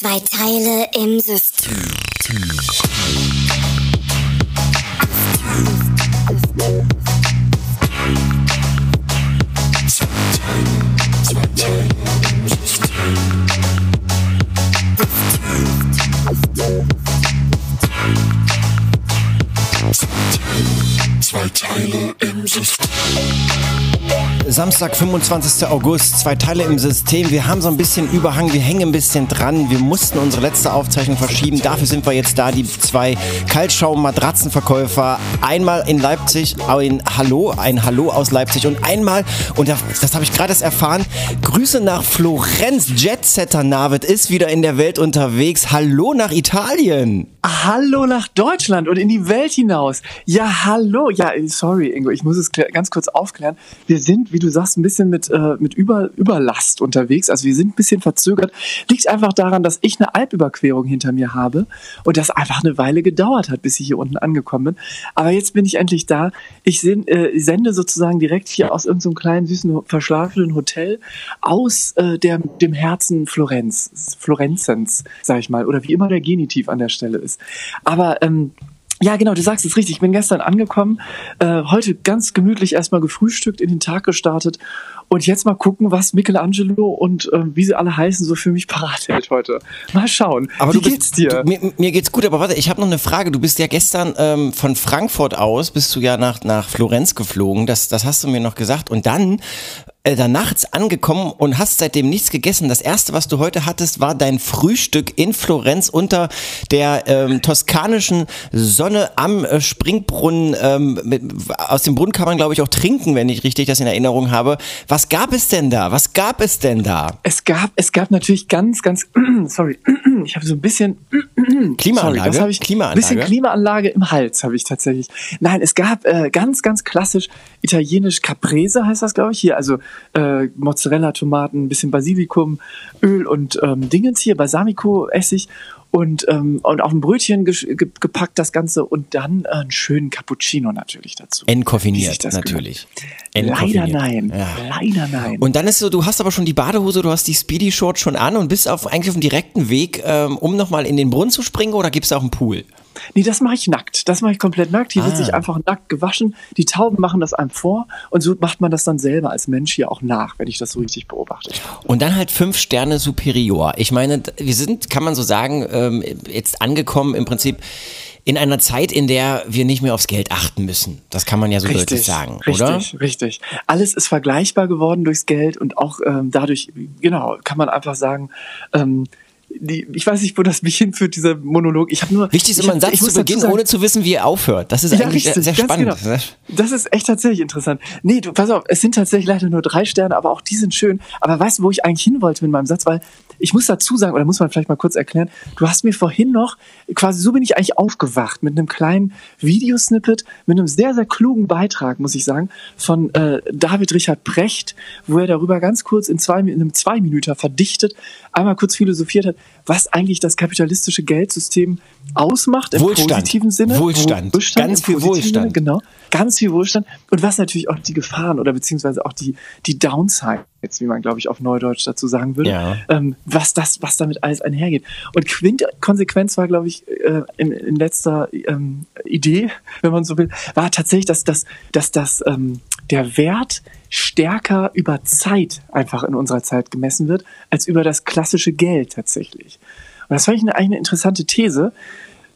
Zwei Teile im System. Zwei Teile im System. Samstag, 25. August, zwei Teile im System. Wir haben so ein bisschen Überhang, wir hängen ein bisschen dran. Wir mussten unsere letzte Aufzeichnung verschieben. Dafür sind wir jetzt da, die zwei Kaltschaum-Matratzenverkäufer. Einmal in Leipzig, ein Hallo, ein Hallo aus Leipzig und einmal, und das, habe ich gerade erfahren, Grüße nach Florenz. Jetsetter Navid ist wieder in der Welt unterwegs. Hallo nach Italien. Hallo nach Deutschland und in die Welt hinaus. Ja, hallo. Ja, sorry, Ingo, ich muss es ganz kurz aufklären. Wir sind, wie du sagst, ein bisschen mit, äh, mit Über, Überlast unterwegs. Also wir sind ein bisschen verzögert. Liegt einfach daran, dass ich eine Alpüberquerung hinter mir habe und das einfach eine Weile gedauert hat, bis ich hier unten angekommen bin. Aber jetzt bin ich endlich da. Ich send, äh, sende sozusagen direkt hier aus irgendeinem so kleinen, süßen, verschlafenen Hotel aus äh, der, dem Herzen Florenz. Florenzens, sag ich mal. Oder wie immer der Genitiv an der Stelle ist. Aber ähm, ja, genau, du sagst es richtig. Ich bin gestern angekommen, äh, heute ganz gemütlich erstmal gefrühstückt, in den Tag gestartet und jetzt mal gucken, was Michelangelo und äh, wie sie alle heißen, so für mich parat hält heute. Mal schauen. Aber wie bist, geht's dir? Du, mir, mir, geht's gut, aber warte, ich habe noch eine Frage. Du bist ja gestern ähm, von Frankfurt aus, bist du ja nach, nach Florenz geflogen, das, das hast du mir noch gesagt. Und dann äh, da nachts angekommen und hast seitdem nichts gegessen. Das erste, was du heute hattest, war dein Frühstück in Florenz unter der ähm, toskanischen Sonne am äh, Springbrunnen. Ähm, mit, aus dem Brunnen kann man, glaube ich, auch trinken, wenn ich richtig das in Erinnerung habe. Was gab es denn da? Was gab es denn da? Es gab, es gab natürlich ganz, ganz, sorry, ich habe so ein bisschen Klimaanlage. Sorry, ich, Klimaanlage. bisschen Klimaanlage im Hals habe ich tatsächlich. Nein, es gab äh, ganz, ganz klassisch italienisch Caprese heißt das, glaube ich hier. Also äh, Mozzarella, Tomaten, ein bisschen Basilikum, Öl und ähm, Dingens hier, Balsamico-Essig und, ähm, und auf ein Brötchen ge ge gepackt das Ganze und dann äh, einen schönen Cappuccino natürlich dazu. Entkoffiniert natürlich. Leider nein, ja. leider nein. Und dann ist so, du hast aber schon die Badehose, du hast die Speedy Short schon an und bist auf, eigentlich auf dem direkten Weg, ähm, um nochmal in den Brunnen zu springen oder gibt es auch einen Pool? Nee, das mache ich nackt. Das mache ich komplett nackt. Hier ah. wird sich einfach nackt gewaschen. Die Tauben machen das einem vor und so macht man das dann selber als Mensch hier auch nach, wenn ich das so richtig beobachte. Und dann halt fünf Sterne Superior. Ich meine, wir sind, kann man so sagen, ähm, jetzt angekommen im Prinzip in einer Zeit, in der wir nicht mehr aufs Geld achten müssen. Das kann man ja so richtig, deutlich sagen, richtig, oder? Richtig, richtig. Alles ist vergleichbar geworden durchs Geld und auch ähm, dadurch, genau, kann man einfach sagen, ähm, die, ich weiß nicht, wo das mich hinführt, dieser Monolog. Ich habe nur. Wichtig ist immer ein Satz zu Beginn, ohne zu wissen, wie er aufhört. Das ist ja, eigentlich richtig, sehr spannend. Genau. Das ist echt tatsächlich interessant. Nee, du, pass auf, es sind tatsächlich leider nur drei Sterne, aber auch die sind schön. Aber weißt du, wo ich eigentlich hin wollte mit meinem Satz? Weil ich muss dazu sagen, oder muss man vielleicht mal kurz erklären, du hast mir vorhin noch, quasi so bin ich eigentlich aufgewacht, mit einem kleinen Videosnippet, mit einem sehr, sehr klugen Beitrag, muss ich sagen, von äh, David Richard Precht, wo er darüber ganz kurz in, zwei, in einem Zwei-Minüter verdichtet, einmal kurz philosophiert hat, was eigentlich das kapitalistische Geldsystem ausmacht im Wohlstand. positiven Sinne. Wohlstand. Wohlstand ganz viel Wohlstand. Sinne, genau. Ganz viel Wohlstand. Und was natürlich auch die Gefahren oder beziehungsweise auch die, die Downsides, wie man, glaube ich, auf Neudeutsch dazu sagen würde, ja. ähm, was das, was damit alles einhergeht. Und Quintkonsequenz war, glaube ich, äh, in, in letzter ähm, Idee, wenn man so will, war tatsächlich, dass, dass, dass, dass ähm, der Wert stärker über Zeit einfach in unserer Zeit gemessen wird, als über das klassische Geld tatsächlich. Und das fand ich eine, eine interessante These.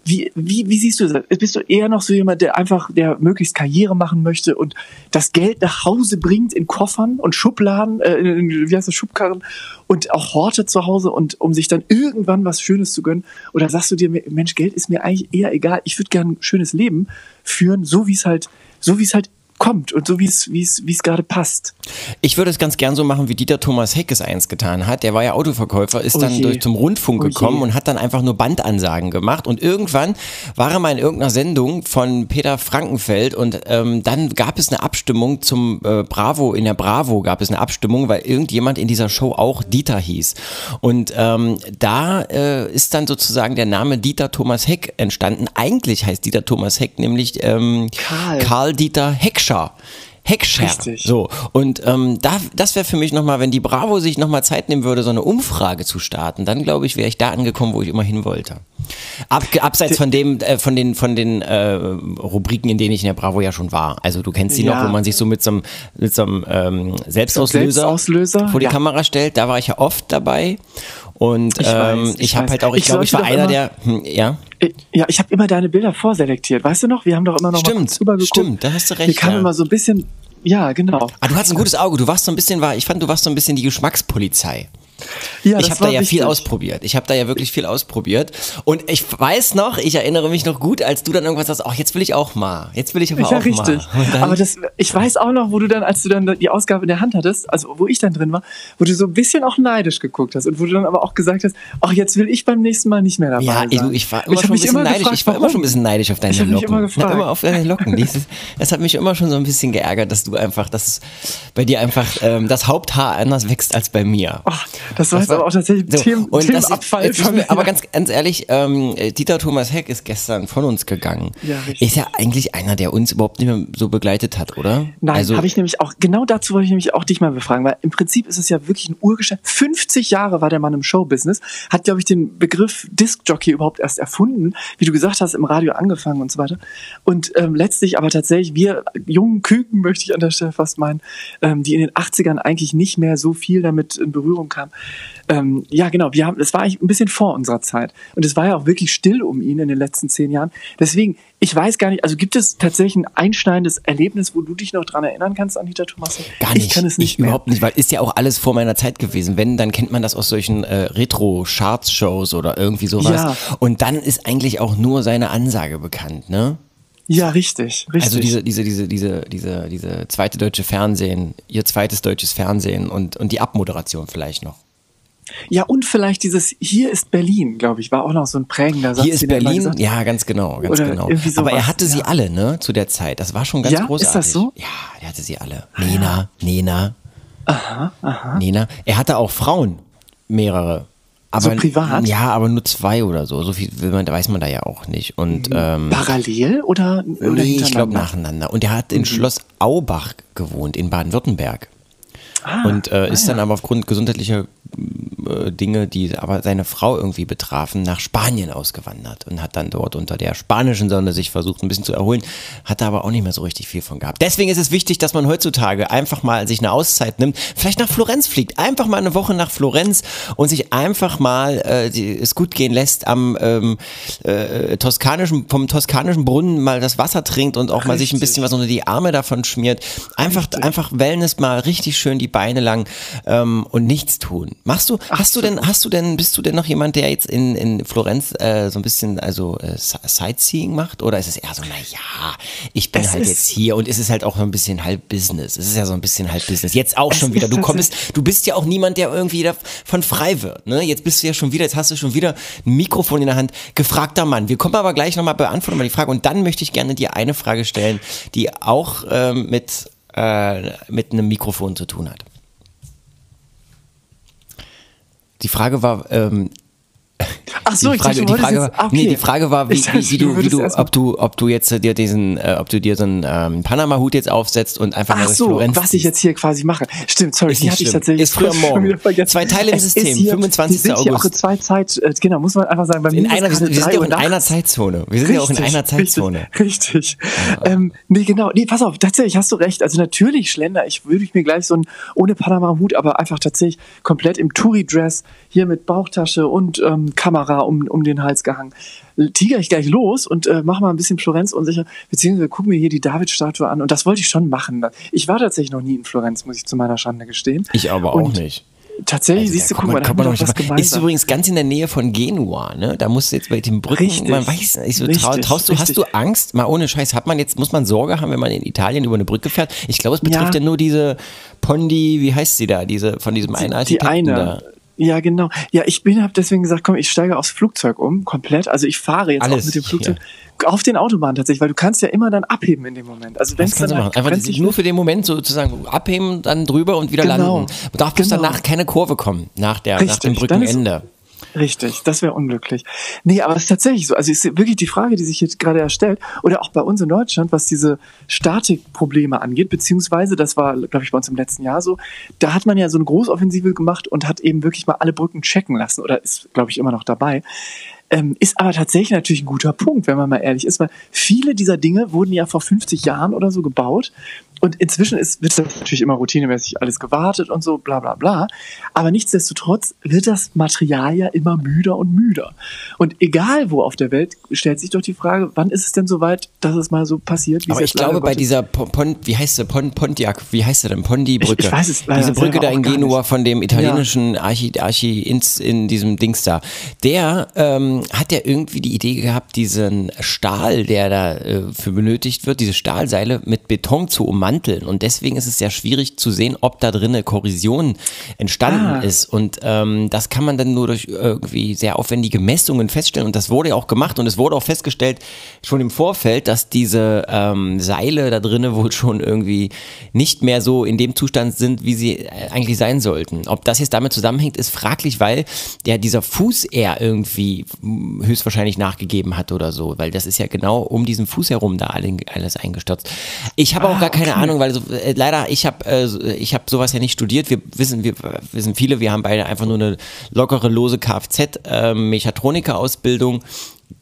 Wie, wie, wie siehst du das? Bist du eher noch so jemand, der einfach, der möglichst Karriere machen möchte und das Geld nach Hause bringt in Koffern und Schubladen, äh, in, wie heißt das, Schubkarren und auch hortet zu Hause und um sich dann irgendwann was Schönes zu gönnen? Oder sagst du dir, Mensch, Geld ist mir eigentlich eher egal, ich würde gern ein schönes Leben führen, so wie es halt, so wie es halt kommt und so wie es wie es wie es gerade passt. Ich würde es ganz gern so machen, wie Dieter Thomas Heck es eins getan hat. Der war ja Autoverkäufer, ist Oh dann durch zum Rundfunk Oh gekommen je. und hat dann einfach nur Bandansagen gemacht. Und irgendwann war er mal in irgendeiner Sendung von Peter Frankenfeld und ähm, dann gab es eine Abstimmung zum äh, Bravo, in der Bravo gab es eine Abstimmung, weil irgendjemand in dieser Show auch Dieter hieß. Und ähm, da äh, ist dann sozusagen der Name Dieter Thomas Heck entstanden. Eigentlich heißt Dieter Thomas Heck nämlich ähm, Karl. Karl Dieter Heckscher. Heckschärfe. Richtig. So. Und ähm, da, das wäre für mich nochmal, wenn die Bravo sich nochmal Zeit nehmen würde, so eine Umfrage zu starten, dann glaube ich, wäre ich da angekommen, wo ich immer hin wollte. Ab, abseits von dem, äh, von den, von den äh, Rubriken, in denen ich in der Bravo ja schon war. Also du kennst die Ja. noch, wo man sich so mit so einem, mit so einem ähm, Selbstauslöser, Selbstauslöser, vor die ja. Kamera stellt. Da war ich ja oft dabei. Und Ich ähm, weiß, ich, ich habe halt auch, ich Ich glaube, ich war einer immer- der, hm, ja. Ja, ich habe immer deine Bilder vorselektiert. Weißt du noch? Wir haben doch immer noch mal Stimmt, kurz rüber geguckt. stimmt, da hast du recht, Hier kam ja. immer so ein bisschen, ja, genau. Ah, du hast ein gutes Auge. Du warst so ein bisschen, war, ich fand, du warst so ein bisschen die Geschmackspolizei. Ja, ich habe da ja viel wichtig. ausprobiert. Ich habe da ja wirklich viel ausprobiert. Und ich weiß noch, ich erinnere mich noch gut, als du dann irgendwas sagst, ach, jetzt will ich auch mal. Jetzt will ich aber Ja, auch richtig. mal. Dann, Aber das, ich weiß auch noch, wo du dann, als du dann die Ausgabe in der Hand hattest, also wo ich dann drin war, wo du so ein bisschen auch neidisch geguckt hast und wo du dann aber auch gesagt hast, ach, jetzt will ich beim nächsten Mal nicht mehr dabei ja, sein. du, ich war immer hab schon ein bisschen neidisch. gefragt, ich war immer schon ein bisschen neidisch auf deine Ich hab mich Locken. immer Na, immer auf deine Locken. Dieses, das hat mich immer schon so ein bisschen geärgert, dass du einfach, dass bei dir einfach ähm, das Haupthaar anders wächst als bei mir. Ach, das war Das jetzt aber auch tatsächlich So, Themen, und Themenabfall jetzt von mir. aber ganz, ganz ehrlich, ähm, Dieter Thomas Heck ist gestern von uns gegangen. Ja, richtig. ist ja eigentlich einer, der uns überhaupt nicht mehr so begleitet hat, oder? Nein, also, habe ich nämlich auch, genau dazu wollte ich nämlich auch dich mal befragen, weil im Prinzip ist es ja wirklich ein Urgeschäft. 50 Jahre war der Mann im Showbusiness, hat, glaube ich, den Begriff Discjockey überhaupt erst erfunden, wie du gesagt hast, im Radio angefangen und so weiter. Und ähm, letztlich aber tatsächlich, wir jungen Küken, möchte ich an der Stelle fast meinen, ähm, die in den 80ern eigentlich nicht mehr so viel damit in Berührung kamen. Ähm, ja, genau, wir haben, das war eigentlich ein bisschen vor unserer Zeit. Und es war ja auch wirklich still um ihn in den letzten zehn Jahren. Deswegen, ich weiß gar nicht, also gibt es tatsächlich ein einschneidendes Erlebnis, wo du dich noch dran erinnern kannst, Anita Thomas? Gar nicht. Ich kann es nicht ich mehr. überhaupt nicht, weil ist ja auch alles vor meiner Zeit gewesen. Wenn, dann kennt man das aus solchen äh, Retro-Charts-Shows oder irgendwie sowas. Ja. Und dann ist eigentlich auch nur seine Ansage bekannt, ne? Ja, richtig, richtig. Also diese, diese, diese, diese, diese, diese zweite deutsche Fernsehen, ihr zweites deutsches Fernsehen und, und die Abmoderation vielleicht noch. Ja, und vielleicht dieses Hier ist Berlin, glaube ich, war auch noch so ein prägender Satz. Hier ist er Berlin, ja, ganz genau, ganz Oder genau. irgendwie Aber er sowas, hatte sie ja. alle, ne, zu der Zeit. Das war schon ganz Ja, ist großartig. das so? Ja, er hatte sie alle. Nena, Nena. Aha, aha. Nena. Er hatte auch Frauen, mehrere. Aber, So privat? Ja, aber nur zwei oder so. So viel will man, weiß man da ja auch nicht. Und ähm, Parallel oder, oder nee, ich glaube Mhm. nacheinander. Und er hat in Schloss Aubach gewohnt, in Baden-Württemberg. Ah, und äh, ist dann aber aufgrund gesundheitlicher Dinge, die aber seine Frau irgendwie betrafen, nach Spanien ausgewandert und hat dann dort unter der spanischen Sonne sich versucht, ein bisschen zu erholen, hat da aber auch nicht mehr so richtig viel von gehabt. Deswegen ist es wichtig, dass man heutzutage einfach mal sich eine Auszeit nimmt, vielleicht nach Florenz fliegt, einfach mal eine Woche nach Florenz und sich einfach mal äh, die, es gut gehen lässt am ähm, äh, toskanischen, vom toskanischen Brunnen mal das Wasser trinkt und auch mal sich ein bisschen was unter die Arme davon schmiert. Einfach, einfach Wellness mal richtig schön die Beine lang ähm, und nichts tun. Machst du, hast du denn, hast du denn, bist du denn noch jemand, der jetzt in, in Florenz äh, so ein bisschen also äh, Sightseeing macht? Oder ist es eher so, na ja, ich bin halt jetzt hier und es ist halt auch so ein bisschen halb Business. Es ist ja so ein bisschen halb Business. Jetzt auch schon wieder. Du kommst, du bist ja auch niemand, der irgendwie davon frei wird. Ne? Jetzt bist du ja schon wieder, jetzt hast du schon wieder ein Mikrofon in der Hand. Gefragter Mann. Wir kommen aber gleich nochmal beantworten mal die Frage und dann möchte ich gerne dir eine Frage stellen, die auch ähm, mit, äh, mit einem Mikrofon zu tun hat. Die Frage war, ähm, Ach so, die ich Frage, dachte, du die Frage, jetzt, war, okay. nee, die Frage war, wie, Ich dachte, wie, wie du, wie du, mal- ob du, ob du jetzt äh, dir diesen, äh, ob du dir so einen ähm, Panama-Hut jetzt aufsetzt und einfach mal Ach durch so, Florenz was ich jetzt hier quasi mache. Stimmt, sorry, die hatte ich schlimm. tatsächlich Ist früher morgen. Zwei Teile im Es System, hier, 25. Wir sind hier auch in August. zwei Zeit, äh, genau, muss man einfach sagen, bei in einer, wir sind ja auch in einer. Zeitzone. Wir sind ja auch in einer Zeitzone. Richtig. richtig. Ähm, nee, genau. Nee, pass auf, tatsächlich hast du recht. Also natürlich schlender ich, würde ich mir gleich so ein, ohne Panama-Hut, aber einfach tatsächlich komplett im Touri-Dress, hier mit Bauchtasche und ähm, Kamera um, um den Hals gehangen. Tiger ich gleich los und äh, mach mal ein bisschen Florenz unsicher, beziehungsweise guck mir hier die David-Statue an. Und das wollte ich schon machen. Ich war tatsächlich noch nie in Florenz, muss ich zu meiner Schande gestehen. Ich aber auch Und nicht. Tatsächlich, Also, siehst du, guck mal, da doch was nicht- Ist gemeinsam. übrigens ganz in der Nähe von Genua, ne? Da musst du jetzt bei den Brücken, Richtig. man weiß nicht, so trau, traust du, hast richtig. du Angst? Mal ohne Scheiß, hat man jetzt, muss man Sorge haben, wenn man in Italien über eine Brücke fährt? Ich glaube, es betrifft ja, Ja. nur diese Pondi, wie heißt sie da, diese, von diesem einen die Architekten eine. da. Ja, genau. Ja, ich bin, habe deswegen gesagt, komm, ich steige aufs Flugzeug um, komplett. Also ich fahre jetzt Alles auch mit dem. Flugzeug auf den Autobahn tatsächlich, weil du kannst ja immer dann abheben in dem Moment. Also wenn Das es dann du halt machen. Einfach nur wird- für den Moment sozusagen abheben, dann drüber und wieder Genau. landen. Man darf bloß Genau. danach keine Kurve kommen, nach, der, nach Richtig. dem Dann ist- Brückenende. Richtig, das wäre unglücklich. Nee, aber es ist tatsächlich so. Also ist wirklich die Frage, die sich jetzt gerade erstellt, oder auch bei uns in Deutschland, was diese Statikprobleme angeht, beziehungsweise, das war, glaube ich, bei uns im letzten Jahr so, da hat man ja so eine Großoffensive gemacht und hat eben wirklich mal alle Brücken checken lassen, oder ist, glaube ich, immer noch dabei. Ähm, ist aber tatsächlich natürlich ein guter Punkt, wenn man mal ehrlich ist, weil viele dieser Dinge wurden ja vor 50 Jahren oder so gebaut und inzwischen ist, wird das natürlich immer routinemäßig alles gewartet und so, bla bla bla. Aber nichtsdestotrotz wird das Material ja immer müder und müder. Und egal wo auf der Welt, stellt sich doch die Frage, wann ist es denn soweit, dass es mal so passiert? Wie Aber es ich glaube, bei dieser Pon, wie heißt sie, Pon, Pontiac, wie heißt sie denn? Pondi-Brücke. Ich- ich weiß es leider Diese Brücke da in Genua von dem italienischen Archi, Archi ins, in diesem Dings da. Der ähm, hat ja irgendwie die Idee gehabt, diesen Stahl, der da äh, für benötigt wird, diese Stahlseile mit Beton zu ummanteln. Und deswegen ist es sehr schwierig zu sehen, ob da drin eine Korrosion entstanden Ah. ist. Und ähm, das kann man dann nur durch irgendwie sehr aufwendige Messungen feststellen. Und das wurde ja auch gemacht und es wurde auch festgestellt, schon im Vorfeld, dass diese ähm, Seile da drinnen wohl schon irgendwie nicht mehr so in dem Zustand sind, wie sie äh, eigentlich sein sollten. Ob das jetzt damit zusammenhängt, ist fraglich, weil der dieser Fuß eher irgendwie höchstwahrscheinlich nachgegeben hat oder so, weil das ist ja genau um diesen Fuß herum da alle- alles eingestürzt. Ich habe auch Ah, gar keine okay. Ahnung, weil so, äh, leider ich habe äh, ich habe sowas ja nicht studiert. Wir wissen wir wissen viele, wir haben beide einfach nur eine lockere lose Kfz äh, Mechatroniker Ausbildung.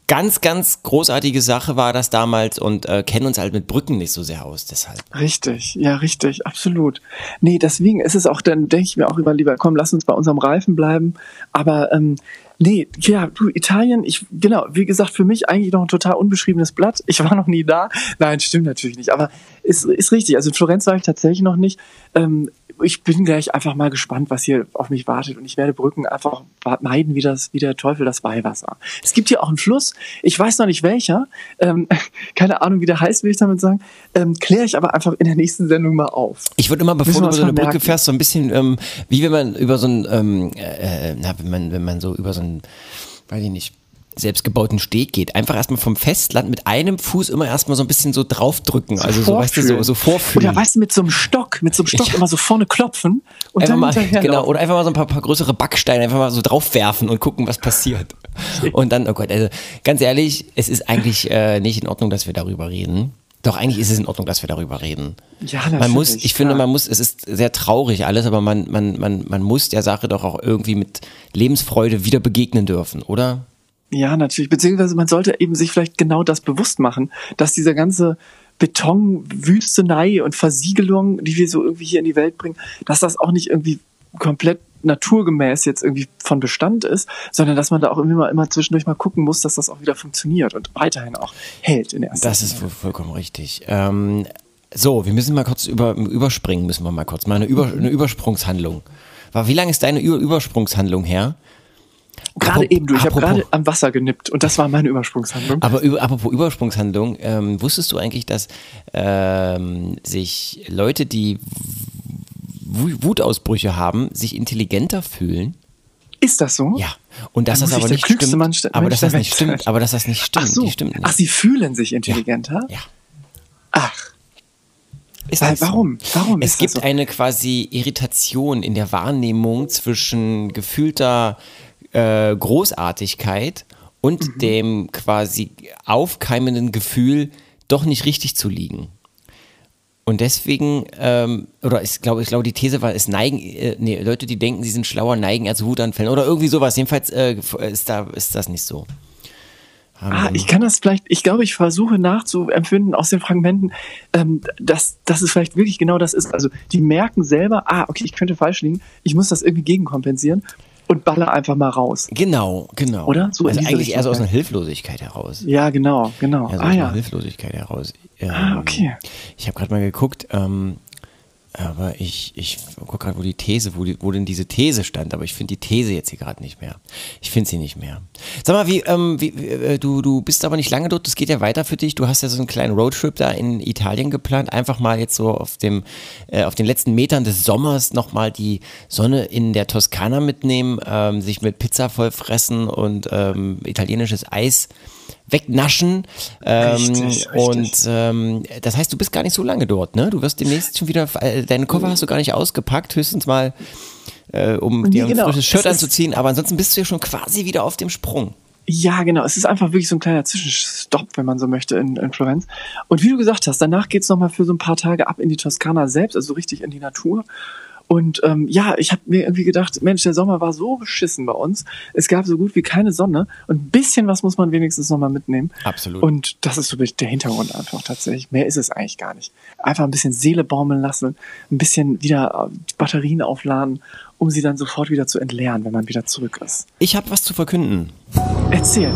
Ganz, ganz großartige Sache war das damals und äh, kennen uns halt mit Brücken nicht so sehr aus, deshalb. Richtig, ja, richtig, absolut. Nee, deswegen ist es auch, dann denke ich mir auch immer lieber, komm, lass uns bei unserem Reifen bleiben. Aber ähm, nee, ja, du, Italien, ich, genau, wie gesagt, für mich eigentlich noch ein total unbeschriebenes Blatt. Ich war noch nie da. Nein, stimmt natürlich nicht, aber ist, ist richtig. Also in Florenz war ich tatsächlich noch nicht. Ähm, ich bin gleich einfach mal gespannt, was hier auf mich wartet. Und ich werde Brücken einfach meiden, wie, das, wie der Teufel das Weihwasser. Es gibt hier auch einen Fluss, ich weiß noch nicht welcher, ähm, keine Ahnung, wie der heißt, will ich damit sagen, ähm, kläre ich aber einfach in der nächsten Sendung mal auf. Ich würde immer, bevor du über so eine Brücke fährst, so ein bisschen, ähm, wie wenn man über so ein, ähm, äh, na, wenn man, wenn man so über so ein, weiß ich nicht, selbstgebauten Steg geht. Einfach erstmal vom Festland mit einem Fuß immer erstmal so ein bisschen so draufdrücken. Also so, weißt du, so, so vorfühlen. Oder weißt du, mit so einem Stock, mit so einem Stock Ja. immer so vorne klopfen und Einfach dann mal, genau, laufen. oder einfach mal so ein paar, paar größere Backsteine einfach mal so draufwerfen und gucken, was passiert. Und dann, oh Gott, also ganz ehrlich, es ist eigentlich äh, nicht in Ordnung, dass wir darüber reden. Doch, eigentlich ist es in Ordnung, dass wir darüber reden. Ja, Man muss, natürlich, ich finde, ja. man muss, es ist sehr traurig alles, aber man, man, man, man muss der Sache doch auch irgendwie mit Lebensfreude wieder begegnen dürfen, oder? Ja, natürlich. Beziehungsweise man sollte eben sich vielleicht genau das bewusst machen, dass dieser ganze Betonwüstenei und Versiegelung, die wir so irgendwie hier in die Welt bringen, dass das auch nicht irgendwie komplett naturgemäß jetzt irgendwie von Bestand ist, sondern dass man da auch immer, immer zwischendurch mal gucken muss, dass das auch wieder funktioniert und weiterhin auch hält in erster Das ist voll, vollkommen richtig. Ähm, so, wir müssen mal kurz über, überspringen, müssen wir mal kurz. Mal eine, über, eine Übersprungshandlung. War, wie lange ist deine Über Übersprungshandlung her? Gerade eben, du, ich habe gerade am Wasser genippt und das war meine Übersprungshandlung. Aber über, apropos Übersprungshandlung, ähm, wusstest du eigentlich, dass ähm, sich Leute, die Wutausbrüche haben, sich intelligenter fühlen? Ist das so? Ja. Und dass das aber nicht stimmt. Mensch aber dass das nicht stimmt. Aber dass das nicht stimmt. Ach so. Stimmt nicht. Ach, sie fühlen sich intelligenter? ja. Ach, Ist Weil das so? warum? Warum Es ist das gibt so? eine quasi Irritation in der Wahrnehmung zwischen gefühlter äh, Großartigkeit und Mhm. dem quasi aufkeimenden Gefühl, doch nicht richtig zu liegen. Und deswegen, ähm, oder ich glaube, ich glaube, die These war, es neigen, äh, nee, Leute, die denken, sie sind schlauer, neigen zu Wutanfällen oder irgendwie sowas. Jedenfalls äh, ist, da, ist das nicht so. Ah, ich kann das vielleicht, ich glaube, ich versuche nachzuempfinden aus den Fragmenten, ähm, dass, dass es vielleicht wirklich genau das ist. Also die merken selber, ah, okay, ich könnte falsch liegen, ich muss das irgendwie gegenkompensieren und baller einfach mal raus. Genau, genau. Oder? So also eigentlich eher so aus einer Hilflosigkeit heraus. Ja, genau, genau. Also ah aus ja. einer Hilflosigkeit heraus. Ähm, Ah, okay. Ich habe gerade mal geguckt, ähm, aber ich, ich gucke gerade, wo die These, wo, die, wo denn diese These stand, aber ich finde die These jetzt hier gerade nicht mehr. Ich finde sie nicht mehr. Sag mal, wie, ähm, wie, wie, äh, du, du bist aber nicht lange dort, das geht ja weiter für dich. Du hast ja so einen kleinen Roadtrip da in Italien geplant. Einfach mal jetzt so auf dem, äh, auf den letzten Metern des Sommers nochmal die Sonne in der Toskana mitnehmen, ähm, sich mit Pizza vollfressen und ähm, italienisches Eis wegnaschen. Ähm, Richtig, richtig. Und ähm, das heißt, du bist gar nicht so lange dort, ne? Du wirst demnächst schon wieder, äh, deine Koffer hast du gar nicht ausgepackt, höchstens mal äh, um dir ein genau. frisches Shirt Es anzuziehen, aber ansonsten bist du ja schon quasi wieder auf dem Sprung. Ja, genau. Es ist einfach wirklich so ein kleiner Zwischenstopp, wenn man so möchte, in, in Florenz. Und wie du gesagt hast, danach geht's noch nochmal für so ein paar Tage ab in die Toskana selbst, also so richtig in die Natur. Und ähm, ja, ich habe mir irgendwie gedacht, Mensch, der Sommer war so beschissen bei uns. Es gab so gut wie keine Sonne und ein bisschen was muss man wenigstens nochmal mitnehmen. Absolut. Und das ist so der Hintergrund einfach tatsächlich. Mehr ist es eigentlich gar nicht. Einfach ein bisschen Seele baumeln lassen, ein bisschen wieder äh, Batterien aufladen, um sie dann sofort wieder zu entleeren, wenn man wieder zurück ist. Ich habe was zu verkünden. Erzähl.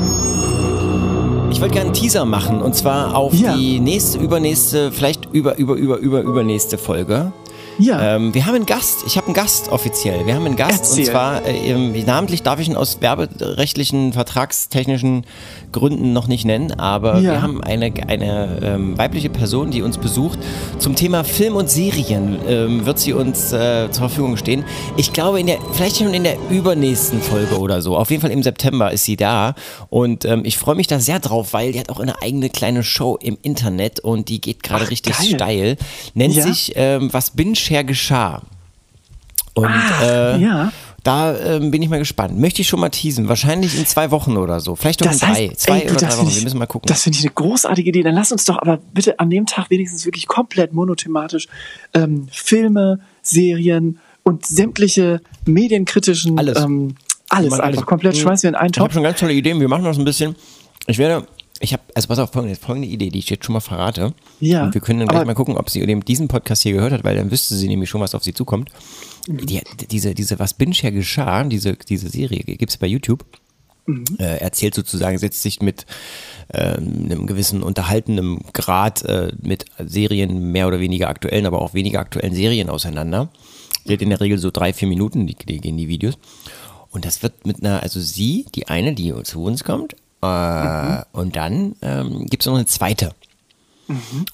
Ich wollte gerne einen Teaser machen und zwar auf Ja. die nächste, übernächste, vielleicht über, über, über, über, übernächste Folge. Ja. Ähm, wir haben einen Gast. Ich habe einen Gast offiziell. Wir haben einen Gast Erzähl. und zwar äh, namentlich darf ich ihn aus werberechtlichen, vertragstechnischen Gründen noch nicht nennen, aber Ja. wir haben eine, eine ähm, weibliche Person, die uns besucht. Zum Thema Film und Serien ähm, wird sie uns äh, zur Verfügung stehen. Ich glaube, in der, vielleicht schon in der übernächsten Folge oder so. Auf jeden Fall im September ist sie da und ähm, ich freue mich da sehr drauf, weil die hat auch eine eigene kleine Show im Internet und die geht gerade Ach, richtig geil. steil. Nennt Ja? sich ähm, Was Binge her geschah. Und Ah, äh, ja. Da ähm, bin ich mal gespannt. Möchte ich schon mal teasen. Wahrscheinlich in zwei Wochen oder so. Vielleicht doch in drei. zwei ey, oder das drei Wochen. Ich, Wir müssen mal gucken. Das finde ich eine großartige Idee. Dann lass uns doch aber bitte an dem Tag wenigstens wirklich komplett monothematisch ähm, Filme, Serien und sämtliche medienkritischen Alles. Ähm, alles einfach alles. komplett Mhm. schmeißen wir in einen ich habe Topf. schon ganz tolle Ideen. Wir machen das ein bisschen. Ich werde. Ich habe, also pass auf, folgende, folgende Idee, die ich jetzt schon mal verrate. Ja, Und wir können dann gleich mal gucken, ob sie eben diesen Podcast hier gehört hat, weil dann wüsste sie nämlich schon, was auf sie zukommt. Mhm. Die, diese, diese Was her geschah, diese, diese Serie, gibt es bei YouTube. Mhm. Äh, erzählt sozusagen, setzt sich mit ähm, einem gewissen unterhaltenden Grad äh, mit Serien, mehr oder weniger aktuellen, aber auch weniger aktuellen Serien auseinander. Geht in der Regel so drei, vier Minuten, die, die gehen die Videos. Und das wird mit einer, also sie, die eine, die zu uns kommt, äh, und dann ähm, gibt es noch eine zweite.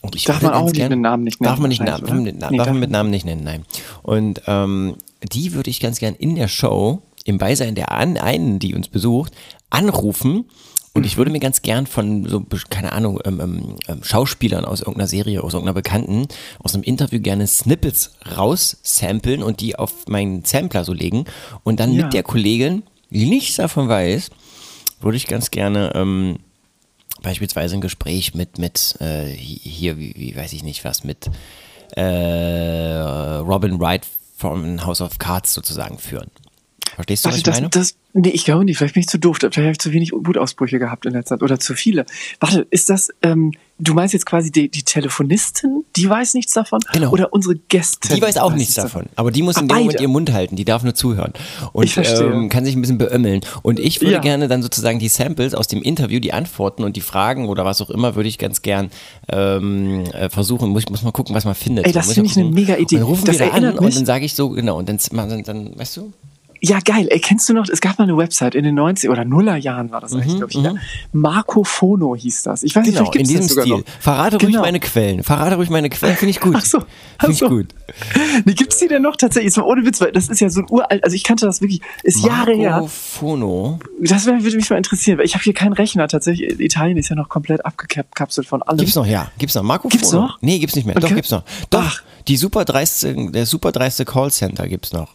Und ich Darf man auch nicht gern- mit Namen nicht nennen, Darf man nicht, wahrscheinlich, Namen, man, Nee, darf man mit Namen nicht nennen, nein. Und ähm, die würde ich ganz gern in der Show, im Beisein der an, einen, die uns besucht, anrufen. Und ich würde mir ganz gern von so, keine Ahnung, ähm, ähm, ähm, Schauspielern aus irgendeiner Serie, aus irgendeiner Bekannten, aus einem Interview gerne Snippets raussamplen und die auf meinen Sampler so legen. Und dann Ja. mit der Kollegin, die nichts davon weiß, würde ich ganz gerne ähm, beispielsweise ein Gespräch mit, mit äh, hi- hier, wie, wie weiß ich nicht was, mit äh, Robin Wright von House of Cards sozusagen führen. Verstehst du, was Warte, ich das, meine? das, nee, ich glaube nicht. Vielleicht bin ich zu doof. Vielleicht habe ich zu wenig Wutausbrüche gehabt in der Zeit oder zu viele. Warte, ist das, ähm, du meinst jetzt quasi die, die Telefonistin, die weiß nichts davon? Genau. Oder unsere Gästin? Die weiß auch nichts davon, aber die muss Ah, in dem Moment beide. ihren Mund halten, die darf nur zuhören und Ich verstehe. ähm, kann sich ein bisschen beömmeln. Und ich würde Ja. gerne dann sozusagen die Samples aus dem Interview, die Antworten und die Fragen oder was auch immer, würde ich ganz gern ähm, äh, versuchen. Muss, muss mal gucken, was man findet. Ey, das finde ich eine mega Idee. Und dann rufen Das wir da an erinnert und mich- dann sage ich so, genau, und dann, dann, dann, weißt du? Ja, geil. Ey, kennst du noch, es gab mal eine Website in den 90 oder Nullerjahren war das eigentlich, glaube ich. Ja. Marco Fono hieß das. Ich weiß nicht, Mhm, Genau, vielleicht in diesem Stil. noch. Verrate ruhig Genau. meine Quellen. Verrate ruhig meine Quellen, finde ich gut. Ach so, Finde ich so. gut. Nee, gibt's die denn noch tatsächlich? Ohne Witz, weil das ist ja so ein uralt, also ich kannte das wirklich, ist Jahre her. Marco Fono. Das würde mich mal interessieren, weil ich habe hier keinen Rechner tatsächlich. Italien ist ja noch komplett abgekapselt von allem. Gibt's noch, ja. Gibt's noch. Marco Gibt's Fono. noch? Nee, gibt's nicht mehr. Doch, Okay. gibt's noch. Doch, Ach. die super dreiste, der super dreiste Callcenter gibt's noch.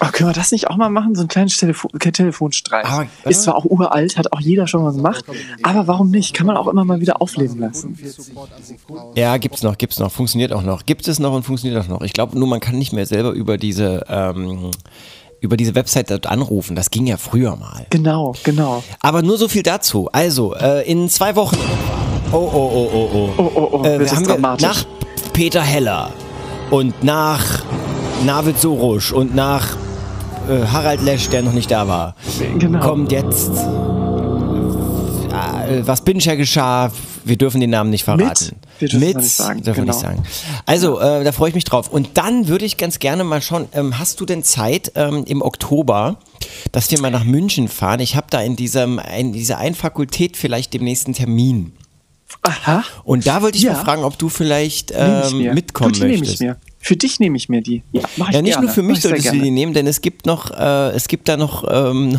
Aber können wir das nicht auch mal machen? So ein kleines Telefon kein Telefonstreich. Aber, äh, ist zwar auch uralt, hat auch jeder schon mal gemacht, aber warum nicht? Kann man auch immer mal wieder aufleben lassen. Ja, gibt's noch, gibt's noch, funktioniert auch noch. Gibt es noch und funktioniert auch noch. Ich glaube nur, man kann nicht mehr selber über diese, ähm, über diese Website dort anrufen. Das ging ja früher mal. Genau, genau. Aber nur so viel dazu. Also, äh, in zwei Wochen. Oh, oh, oh, oh, oh. Oh, oh, oh, Äh, das ist haben wir dramatisch. nach Peter Heller und nach Navid Sorusch und nach äh, Harald Lesch, der noch nicht da war, Genau. kommt jetzt. Äh, was Bincher geschah, wir dürfen den Namen nicht verraten. Wir dürfen Mit, nicht sagen, dürfen wir genau. nicht sagen. Also, äh, da freue ich mich drauf. Und dann würde ich ganz gerne mal schauen, ähm, hast du denn Zeit ähm, im Oktober, dass wir mal nach München fahren? Ich habe da in, diesem, in dieser einen Fakultät vielleicht dem nächsten Termin. Aha. Und da wollte ich Ja. mal fragen, ob du vielleicht ähm, mitkommen du, die nehme ich möchtest. mir. Für dich nehme ich mir die. Ja, mach ich Ja, nicht gerne. nur für mich solltest du die nehmen, denn es gibt noch, äh, es gibt da noch, ähm,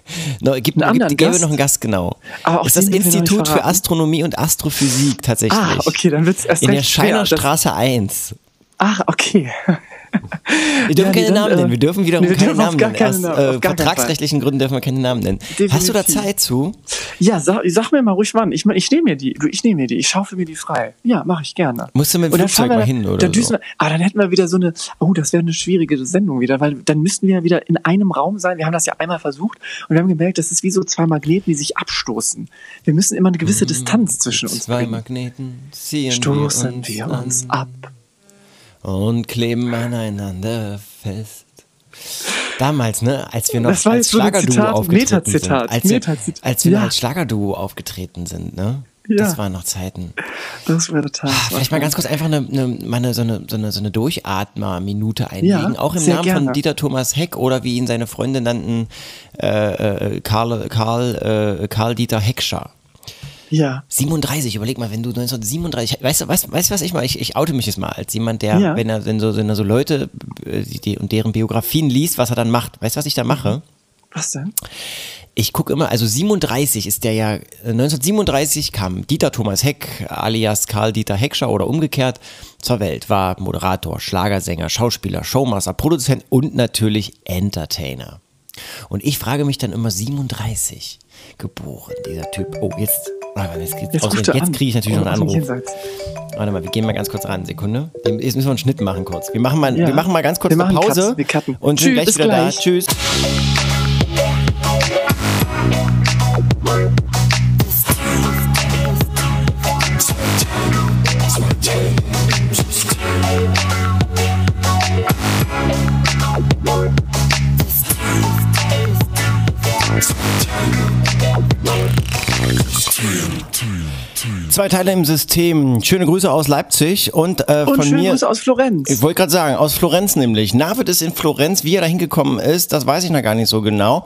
noch gibt, Einen gibt, gäbe Gast? noch einen Gast, genau. Aber auch das ist das Institut für. Astronomie und Astrophysik tatsächlich. Ah, okay, dann wird's erst In der recht schwer. Scheiner Das- Straße 1. Ach, okay. Wir dürfen Ja, keine Namen äh, nennen. Wir dürfen wiederum wir keine dürfen auf Namen nennen. keine Aus äh, vertragsrechtlichen Gründen dürfen wir keine Namen nennen. Hast du da Definitiv. Zeit zu? Ja, sag, sag mir mal ruhig wann. Ich, ich nehme mir die. Du, ich nehme mir die. Ich schaufel mir die frei. Ja, mache ich gerne. Musst du mit dem Flugzeug mal hin oder dann so? wir, aber dann hätten wir wieder so eine, oh, das wäre eine schwierige Sendung wieder, weil dann müssten wir wieder in einem Raum sein. Wir haben das ja einmal versucht und wir haben gemerkt, das ist wie so zwei Magneten, die sich abstoßen. Wir müssen immer eine gewisse Distanz zwischen uns Zwei bringen. Magneten ziehen Stoßen wir uns, wir uns ab. Und kleben aneinander fest. Damals, ne, als wir noch als so Schlagerduo aufgetreten sind. Als, wir- Metazitat. als wir Ja. noch als Schlagerduo aufgetreten sind, ne? Ja. Das waren noch Zeiten. Das wäre total. Ah, Vielleicht mal ganz kurz einfach eine, eine, mal eine, so eine, so eine, so eine Durchatmer-Minute einlegen. Ja, auch im Namen von gerne. Dieter Thomas Heck oder wie ihn seine Freunde nannten, äh, äh, Karl, Karl, äh, Karl Dieter Heckscher. Ja. 37, überleg mal, wenn du 1937, weißt du, weißt, weißt was ich mal, ich, ich oute mich jetzt mal als jemand, der, Ja. wenn er, wenn so, wenn er so Leute äh, die, die, und deren Biografien liest, was er dann macht. Weißt du, was ich da mache? Was denn? Ich gucke immer, also 37 ist der ja, äh, 1937 kam Dieter Thomas Heck, alias Karl Dieter Heckscher oder umgekehrt, zur Welt, war Moderator, Schlagersänger, Schauspieler, Showmaster, Produzent und natürlich Entertainer. Und ich frage mich dann immer, 37 geboren, dieser Typ. Oh, jetzt, jetzt, Jetzt, jetzt kriege ich natürlich Oh, noch einen Anruf. Warte mal, wir gehen mal ganz kurz ran, Sekunde. Jetzt müssen wir einen Schnitt machen kurz. Wir machen mal, Ja. wir machen mal ganz kurz Wir eine Pause Cuts, wir cutten. und sind Tschüss, gleich bis wieder gleich. da. Tschüss. Zwei Teile im System. Schöne Grüße aus Leipzig und, äh, Und von schöne mir. Grüße aus Florenz. Ich wollte gerade sagen, aus Florenz nämlich. Navid ist in Florenz. Wie er da hingekommen ist, das weiß ich noch gar nicht so genau.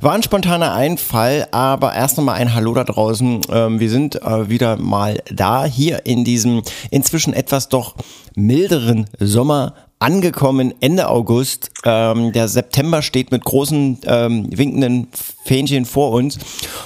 War ein spontaner Einfall, aber erst nochmal ein Hallo da draußen. Ähm, wir sind äh, wieder mal da, hier in diesem inzwischen etwas doch milderen Sommer angekommen Ende August. Ähm, der September steht mit großen ähm, winkenden Fähnchen vor uns.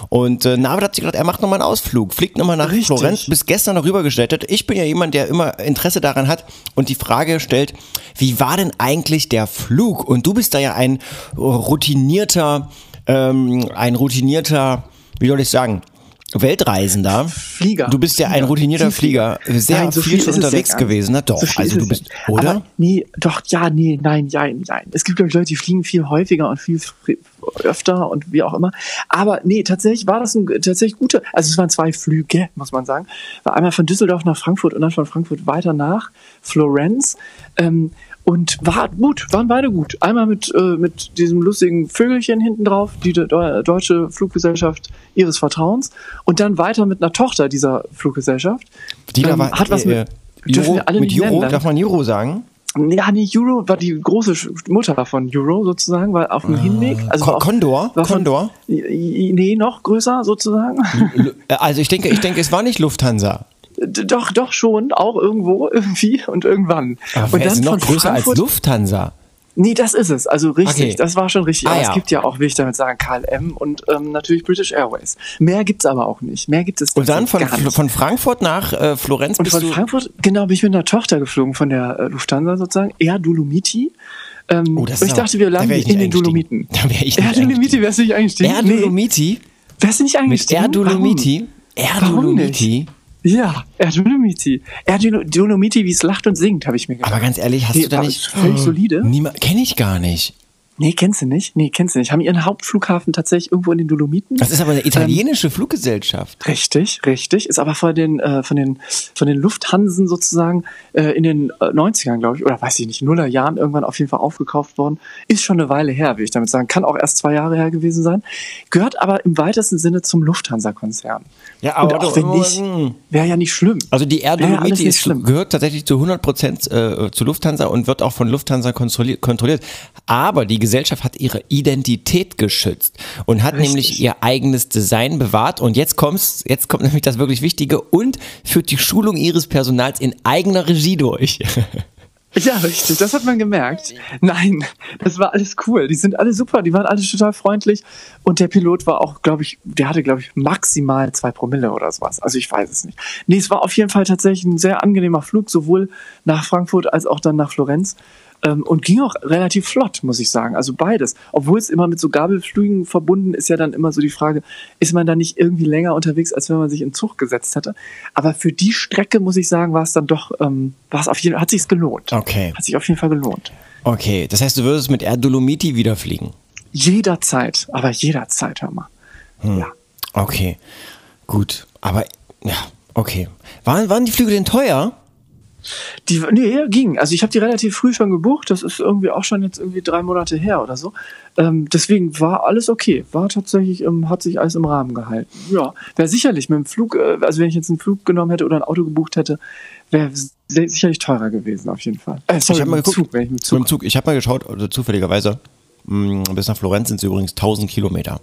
Und äh, Navid hat sich gedacht, er macht nochmal einen Ausflug, fliegt nochmal nach Richtig. Florenz, bis gestern noch rübergestellt. Ich bin ja jemand, der immer Interesse daran hat und die Frage stellt, wie war denn eigentlich der Flug? Und du bist da ja ein routinierter, ähm, ein routinierter, wie soll ich sagen, Weltreisender. Flieger. Du bist ja ein routinierter Flieger, Flieger. sehr Nein, so viel viel unterwegs ja gewesen. Na doch, So also du bist, ja. oder? Aber nee, doch, ja, nee, nein, nein, nein. Es gibt, glaube ich, Leute, die fliegen viel häufiger und viel öfter und wie auch immer. Aber nee, tatsächlich war das ein tatsächlich guter, also es waren zwei Flüge, muss man sagen. War einmal von Düsseldorf nach Frankfurt und dann von Frankfurt weiter nach Florenz. Ähm, und war gut, waren beide gut. Einmal mit, äh, mit diesem lustigen Vögelchen hinten drauf, die de Deu- deutsche Fluggesellschaft ihres Vertrauens. Und dann weiter mit einer Tochter dieser Fluggesellschaft. Die da Ähm, war, hat was äh, mit, dürfen Euro, wir alle mit Euro, nennen, darf man Euro sagen? Ja, nee, Euro war die große Mutter von Euro sozusagen, weil auf dem Hinweg. Also Condor? von- Condor? Nee, noch größer sozusagen. Äh, Also ich denke, ich denke, es war nicht Lufthansa. Doch, doch schon, auch irgendwo, irgendwie und irgendwann. Aber und ist noch von größer als Frankfurt- Lufthansa? Nee, das ist es. Also richtig, Okay. das war schon richtig. Ah, aber ja. es gibt ja auch, will ich damit sagen, KLM und ähm, natürlich British Airways. Mehr gibt's aber auch nicht. Mehr gibt es Und dann von, nicht. von Frankfurt nach äh, Florenz Und bist von. Frankfurt, genau, bin ich mit einer Tochter geflogen von der äh, Lufthansa sozusagen, Air Dolomiti. Ähm, Oh, das und ich dachte, wir landen nicht in den. Dolomiten. Da wär ich nicht Air Dolomiti, wärst du nicht eingestiegen? Air Nee. Dolomiti? Wärst du nicht Mit eingestiegen? Air Dolomiti? Air Warum Dolomiti? Warum? Ja, Air Dolomiti. Air Dolo- Dolomiti, wie es lacht und singt, habe ich mir gedacht. Aber ganz ehrlich, hast Nee, du da nicht... völlig solide. Niemand, kenne ich gar nicht. Nee, kennst du nicht? Nee, kennst du nicht. Haben ihren Hauptflughafen tatsächlich irgendwo in den Dolomiten? Das ist aber eine italienische Fluggesellschaft. Richtig, richtig. Ist aber von den, äh, von den, von den Lufthansen sozusagen äh, in den äh, 90ern, glaube ich, oder weiß ich nicht, Nuller Jahren irgendwann auf jeden Fall aufgekauft worden. Ist schon eine Weile her, will ich damit sagen. Kann auch erst zwei Jahre her gewesen sein. Gehört aber im weitesten Sinne zum Lufthansa-Konzern. Ja, Und aber auch wenn nicht, wäre ja nicht schlimm. Also die Air ja Dolomiti nicht ist, schlimm. gehört tatsächlich zu 100% äh, zu Lufthansa und wird auch von Lufthansa kontrolli- kontrolliert. Aber die Gesellschaft hat ihre Identität geschützt und hat Richtig. nämlich ihr eigenes Design bewahrt. Und jetzt kommt's, jetzt kommt nämlich das wirklich Wichtige und führt die Schulung ihres Personals in eigener Regie durch. Ja, richtig, das hat man gemerkt. Nein, das war alles cool. Die sind alle super, die waren alle total freundlich. Und der Pilot war auch, glaube ich, der hatte, glaube ich, maximal zwei Promille oder sowas. Also ich weiß es nicht. Nee, es war auf jeden Fall tatsächlich ein sehr angenehmer Flug, sowohl nach Frankfurt als auch dann nach Florenz. Ähm, und ging auch relativ flott, muss ich sagen. Also beides. Obwohl es immer mit so Gabelflügen verbunden ist, ja dann immer so die Frage, ist man da nicht irgendwie länger unterwegs, als wenn man sich in Zug gesetzt hätte? Aber für die Strecke, muss ich sagen, war es dann doch, ähm, war es auf jeden hat sich's gelohnt. Okay. Hat sich auf jeden Fall gelohnt. Okay, das heißt, du würdest mit Air Dolomiti wieder fliegen. Jederzeit, aber jederzeit, hör mal. Ja. Okay, gut. Aber ja, okay. Waren, waren die Flüge denn teuer? Die, nee, ging. Also ich habe die relativ früh schon gebucht. Das ist irgendwie auch schon jetzt irgendwie drei Monate her oder so. Ähm, deswegen war alles okay. War tatsächlich, ähm, hat sich alles im Rahmen gehalten. Ja, wäre sicherlich mit dem Flug, äh, also wenn ich jetzt einen Flug genommen hätte oder ein Auto gebucht hätte, wäre sicherlich teurer gewesen auf jeden Fall. Äh, sorry, ich habe mal mit geguckt. Zug, wenn ich mit Mit Zug. dem Zug. Ich habe mal geschaut, also zufälligerweise. mh, Bis nach Florenz sind es übrigens 1000 Kilometer.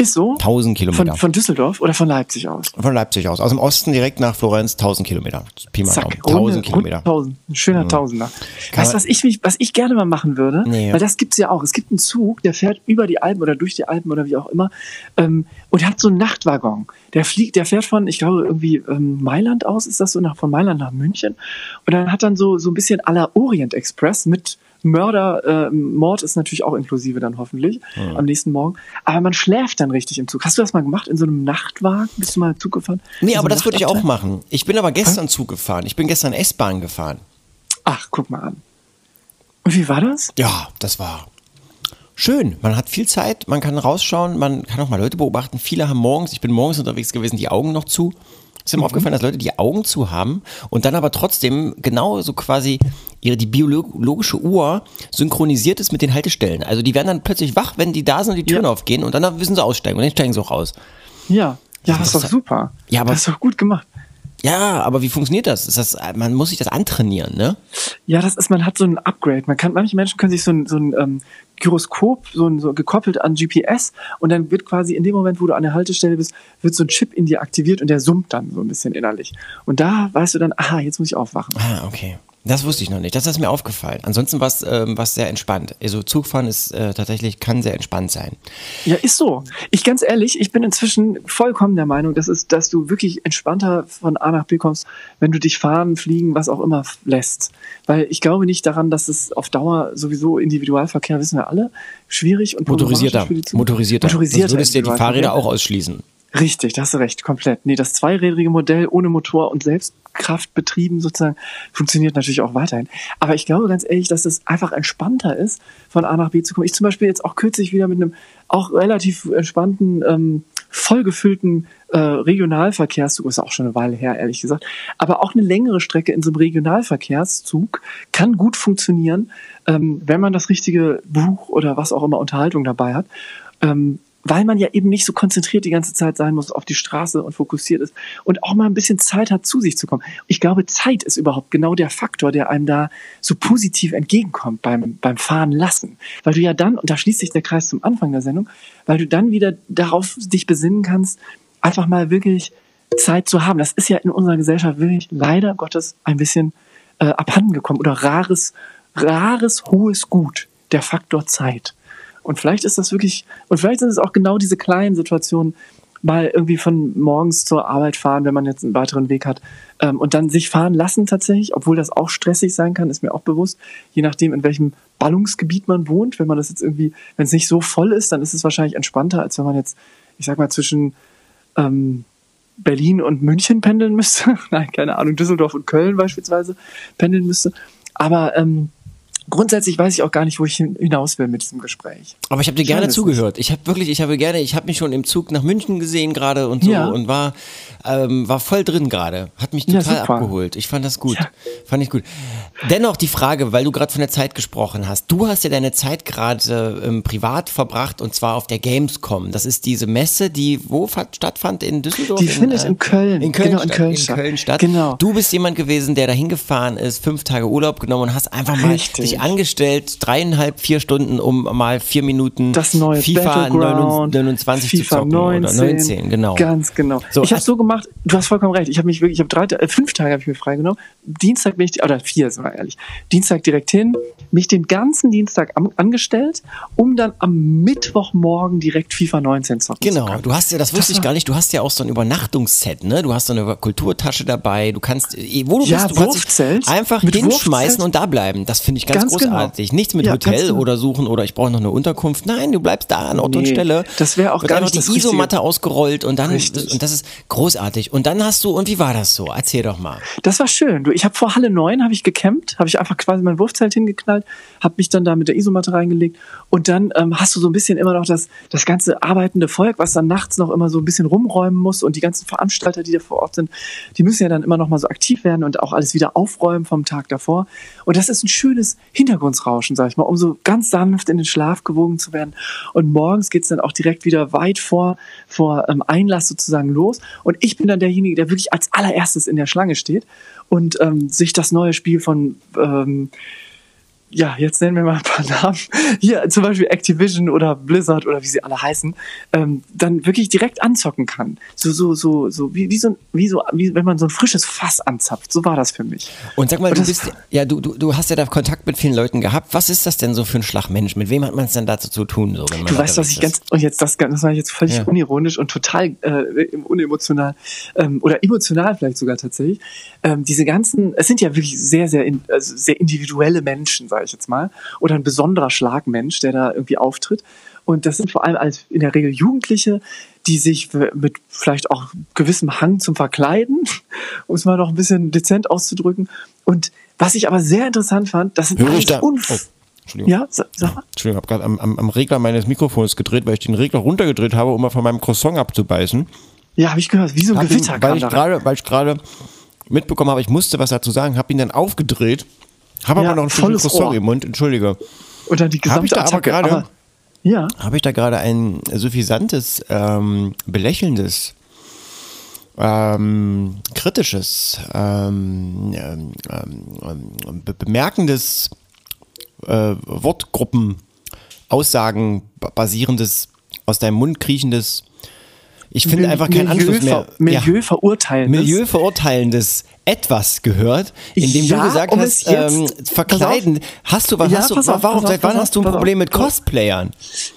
Ist so? 1000 Kilometer. Von, von Düsseldorf oder von Leipzig aus? Von Leipzig aus. Aus dem Osten direkt nach Florenz 1000 Kilometer. Pi mal Zack, Daumen. 1000 Runde, Kilometer. Runde 1000. Ein schöner Tausender. Kann Weißt du, was ich, mich, was ich gerne mal machen würde? Nee. Weil das gibt's ja auch. Es gibt einen Zug, der fährt über die Alpen oder durch die Alpen oder wie auch immer ähm, und hat so einen Nachtwaggon. Der fliegt, der fährt von, ich glaube, irgendwie ähm, Mailand aus, ist das so, nach, von Mailand nach München. Und dann hat dann so, so ein bisschen à la Orient Express mit Mörder, äh, Mord ist natürlich auch inklusive dann hoffentlich am nächsten Morgen. Aber man schläft dann richtig im Zug. Hast du das mal gemacht in so einem Nachtwagen? Bist du mal Zug gefahren? Nee, so aber das würde ich auch machen. Ich bin aber gestern Zug gefahren. Ich bin gestern S-Bahn gefahren. Ach, guck mal an. Und wie war das? Ja, das war schön. Man hat viel Zeit, man kann rausschauen, man kann auch mal Leute beobachten. Viele haben morgens, ich bin morgens unterwegs gewesen, die Augen noch zu. Ist Mhm. mir aufgefallen, dass Leute die Augen zu haben und dann aber trotzdem genau so quasi ihre, die biologische Uhr synchronisiert ist mit den Haltestellen. Also die werden dann plötzlich wach, wenn die da sind und die Türen Ja. aufgehen und dann wissen sie aussteigen und dann steigen sie auch raus. Ja. Ja, das ist doch Das- super. Ja, aber- das ist doch gut gemacht. Ja, aber wie funktioniert das? Ist das man muss sich das antrainieren, ne? Ja, das ist, man hat so ein Upgrade. Man kann, manche Menschen können sich so ein, so ein ähm, Gyroskop, so, ein, so gekoppelt an GPS und dann wird quasi in dem Moment, wo du an der Haltestelle bist, wird so ein Chip in dir aktiviert und der summt dann so ein bisschen innerlich. Und da weißt du dann, aha, jetzt muss ich aufwachen. Ah, okay. Das wusste ich noch nicht. Das ist mir aufgefallen. Ansonsten war es ähm, sehr entspannt. Also Zugfahren ist äh, tatsächlich, kann sehr entspannt sein. Ja, ist so. Ich ganz ehrlich, ich bin inzwischen vollkommen der Meinung, dass, es, dass du wirklich entspannter von A nach B kommst, wenn du dich fahren, fliegen, was auch immer lässt. Weil ich glaube nicht daran, dass es auf Dauer sowieso Individualverkehr, wissen wir alle, schwierig und Motorisierter. Motorisierter. Motorisierter Sonst würdest du dir die. Fahrräder auch ausschließen. Richtig, da hast du recht, komplett. Nee, das zweirädrige Modell ohne Motor und Selbstkraft betrieben sozusagen funktioniert natürlich auch weiterhin. Aber ich glaube ganz ehrlich, dass es einfach entspannter ist, von A nach B zu kommen. Ich zum Beispiel jetzt auch kürzlich wieder mit einem auch relativ entspannten, ähm, vollgefüllten äh, Regionalverkehrszug, ist auch schon eine Weile her, ehrlich gesagt, aber auch eine längere Strecke in so einem Regionalverkehrszug kann gut funktionieren, ähm, wenn man das richtige Buch oder was auch immer Unterhaltung dabei hat. Ähm, weil man ja eben nicht so konzentriert die ganze Zeit sein muss auf die Straße und fokussiert ist und auch mal ein bisschen Zeit hat, zu sich zu kommen. Ich glaube, Zeit ist überhaupt genau der Faktor, der einem da so positiv entgegenkommt beim, beim Fahren lassen. Weil du ja dann, und da schließt sich der Kreis zum Anfang der Sendung, weil du dann wieder darauf dich besinnen kannst, einfach mal wirklich Zeit zu haben. Das ist ja in unserer Gesellschaft wirklich leider Gottes ein bisschen äh, abhanden oder rares, rares, hohes Gut, der Faktor Zeit. Und vielleicht ist das wirklich, und vielleicht sind es auch genau diese kleinen Situationen, mal irgendwie von morgens zur Arbeit fahren, wenn man jetzt einen weiteren Weg hat, ähm, und dann sich fahren lassen tatsächlich, obwohl das auch stressig sein kann, ist mir auch bewusst, je nachdem, in welchem Ballungsgebiet man wohnt. Wenn man das jetzt irgendwie, wenn es nicht so voll ist, dann ist es wahrscheinlich entspannter, als wenn man jetzt, ich sag mal, zwischen ähm, Berlin und München pendeln müsste. Nein, keine Ahnung, Düsseldorf und Köln beispielsweise pendeln müsste. Aber ähm, grundsätzlich weiß ich auch gar nicht, wo ich hin- hinaus will mit diesem Gespräch. Aber ich habe dir gerne zugehört. Ich habe wirklich, ich habe gerne, ich habe mich schon im Zug nach München gesehen gerade und so Ja. und war, ähm, war voll drin gerade. Hat mich Ja, total super. abgeholt. Ich fand das gut. Ja. Fand ich gut. Dennoch die Frage, weil du gerade von der Zeit gesprochen hast. Du hast ja deine Zeit gerade ähm, privat verbracht und zwar auf der Gamescom. Das ist diese Messe, die wo fand, stattfand in Düsseldorf? Die findet in Köln. In Köln, Genau, in statt, Köln in statt. Köln statt. Genau. Du bist jemand gewesen, der da hingefahren ist, fünf Tage Urlaub genommen und hast einfach mal Richtig. dich angestellt, dreieinhalb, vier Stunden, um mal vier Minuten Das neue FIFA Battleground, 29 FIFA zu zocken 19, oder 19, genau. Ganz genau. So, ich habe hast- so gemacht, du hast vollkommen recht. Ich habe mich wirklich, ich habe drei, äh, fünf Tage habe ich mir freigenommen. Dienstag bin ich, oder vier, sind wir ehrlich. Dienstag direkt hin, mich den ganzen Dienstag am, angestellt, um dann am Mittwochmorgen direkt FIFA 19 zocken zu Genau, können. du hast ja, das wusste ich gar nicht, du hast ja auch so ein Übernachtungsset, ne? Du hast so eine Kulturtasche dabei, du kannst, wo du Ja, bist, du kannst einfach Mit hinschmeißen Wurfzelt. und da bleiben. Das finde ich ganz, Ganz ist großartig. Nichts mit Ja, ganz Hotel genau. oder suchen oder ich brauche noch eine Unterkunft. Nein, du bleibst da an Ort und Nee, Stelle. das wäre auch Wird gar nicht die Isomatte ausgerollt und dann Richtig. und das ist großartig. Und dann hast du und wie war das so? Erzähl doch mal. Das war schön. Du, ich habe vor Halle 9 habe ich gecampt, habe ich einfach quasi mein Wurfzelt hingeknallt, habe mich dann da mit der Isomatte reingelegt und dann ähm, hast du so ein bisschen immer noch das, das ganze arbeitende Volk, was dann nachts noch immer so ein bisschen rumräumen muss und die ganzen Veranstalter, die da vor Ort sind, die müssen ja dann immer noch mal so aktiv werden und auch alles wieder aufräumen vom Tag davor. Und das ist ein schönes Hintergrundsrauschen, sag ich mal, um so ganz sanft in den Schlaf gewogen zu werden. Und morgens geht's dann auch direkt wieder weit vor, vor ähm, Einlass sozusagen los. Und ich bin dann derjenige, der wirklich als allererstes in der Schlange steht und ähm, sich das neue Spiel von ähm, ja, jetzt nennen wir mal ein paar Namen. Hier zum Beispiel Activision oder Blizzard oder wie sie alle heißen, ähm, dann wirklich direkt anzocken kann. So, so, so, so, wie, wie so, wie so, wie wenn man so ein frisches Fass anzapft. So war das für mich. Und sag mal, du bist ja du, du, du hast ja da Kontakt mit vielen Leuten gehabt. Was ist das denn so für ein Schlagmensch? Mit wem hat man es denn dazu zu tun? So, Du weißt, was ich ganz, und jetzt das, das war jetzt völlig Ja. unironisch und total äh, unemotional ähm, oder emotional vielleicht sogar tatsächlich. Ähm, diese ganzen, es sind ja wirklich sehr, sehr, in, also sehr individuelle Menschen, sage ich jetzt mal, oder ein besonderer Schlagmensch, der da irgendwie auftritt. Und das sind vor allem als in der Regel Jugendliche, die sich mit vielleicht auch gewissem Hang zum Verkleiden, um es mal noch ein bisschen dezent auszudrücken. Und was ich aber sehr interessant fand, das sind Höre ich alles da- Oh, Entschuldigung. ja, sa- sag mal. Entschuldigung, ich habe gerade am, am, am Regler meines Mikrofons gedreht, weil ich den Regler runtergedreht habe, um mal von meinem Croissant abzubeißen. Ja, habe ich gehört, wie so ein Hab Gewitter ihn, weil ich gerade, weil ich gerade mitbekommen habe, ich musste was dazu sagen, habe ihn dann aufgedreht, habe Ja, aber noch ein Stück Croissant im Mund, entschuldige. Dann die ich gesamte da aber Attacke. gerade- aber, ja, Habe ich da gerade ein suffisantes, ähm, belächelndes, ähm, kritisches, ähm, ähm, ähm, be bemerkendes äh, Wortgruppen, Aussagen ba- basierendes, aus deinem Mund kriechendes, ich finde einfach keinen Anschluss mehr. Ja. Milieu verurteilen. Milieu verurteilendes etwas gehört, indem Ja, du gesagt um hast, ähm, verkleiden. Hast du was? Ja, hast du, auf, warum? auf, seit wann hast du ein Problem mit Cosplayern?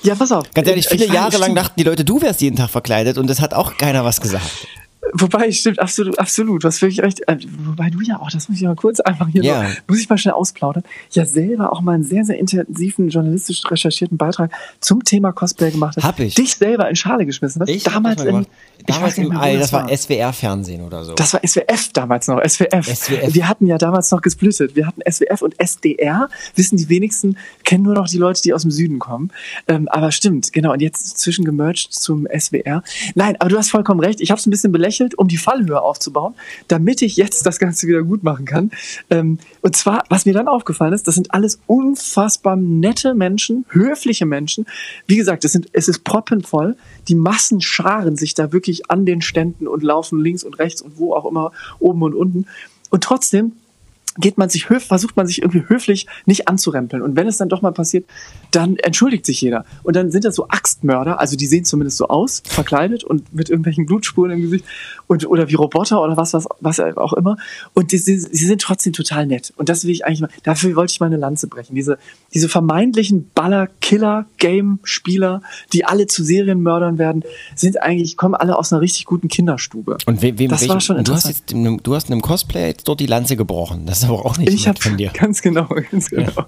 Ja, pass auf. Ganz ehrlich, Ich viele weiß, Jahre lang dachten die Leute, du wärst jeden Tag verkleidet und das hat auch keiner was gesagt. Wobei, stimmt, absolut, absolut. Hast wirklich recht. Äh, Wobei du ja auch, das muss ich mal kurz einfach hier Ja. noch, muss ich mal schnell ausplaudern. Ja, selber auch mal einen sehr, sehr intensiven, journalistisch recherchierten Beitrag zum Thema Cosplay gemacht hast. Hab ich. Dich selber in Schale geschmissen hast. Ich damals das in, Damals im All, das das war SWR-Fernsehen oder so. Das war SWF damals noch, SWF. SWF. Wir hatten ja damals noch gesplittet. Wir hatten SWF und SDR. Wissen die wenigsten, kennen nur noch die Leute, die aus dem Süden kommen. Ähm, aber stimmt, genau. Und jetzt zwischen gemerged zum SWR. Nein, aber du hast vollkommen recht. Ich habe es ein bisschen belächelt, um die Fallhöhe aufzubauen, damit ich jetzt das Ganze wieder gut machen kann. Ähm, und zwar, was mir dann aufgefallen ist, das sind alles unfassbar nette Menschen, höfliche Menschen. Wie gesagt, es, sind, es ist proppenvoll. Die Massen scharen sich da wirklich an den Ständen und laufen links und rechts und wo auch immer, oben und unten. Und trotzdem geht man sich höf versucht man sich irgendwie höflich nicht anzurempeln. Und wenn es dann doch mal passiert, dann entschuldigt sich jeder. Und dann sind das so Axtmörder, also die sehen zumindest so aus, verkleidet und mit irgendwelchen Blutspuren im Gesicht und oder wie Roboter oder was was was auch immer. Und sie sind trotzdem total nett. Und das will ich eigentlich mal. Dafür wollte ich mal eine Lanze brechen. Diese diese vermeintlichen Baller, Killer, Game-Spieler, die alle zu Serienmördern werden, sind eigentlich kommen alle aus einer richtig guten Kinderstube. und we, wem, das welchem, war schon du hast jetzt einem, du hast einem Cosplayer jetzt dort die Lanze gebrochen. Das ist aber auch nicht Ich habe von dir. ganz genau, ganz genau.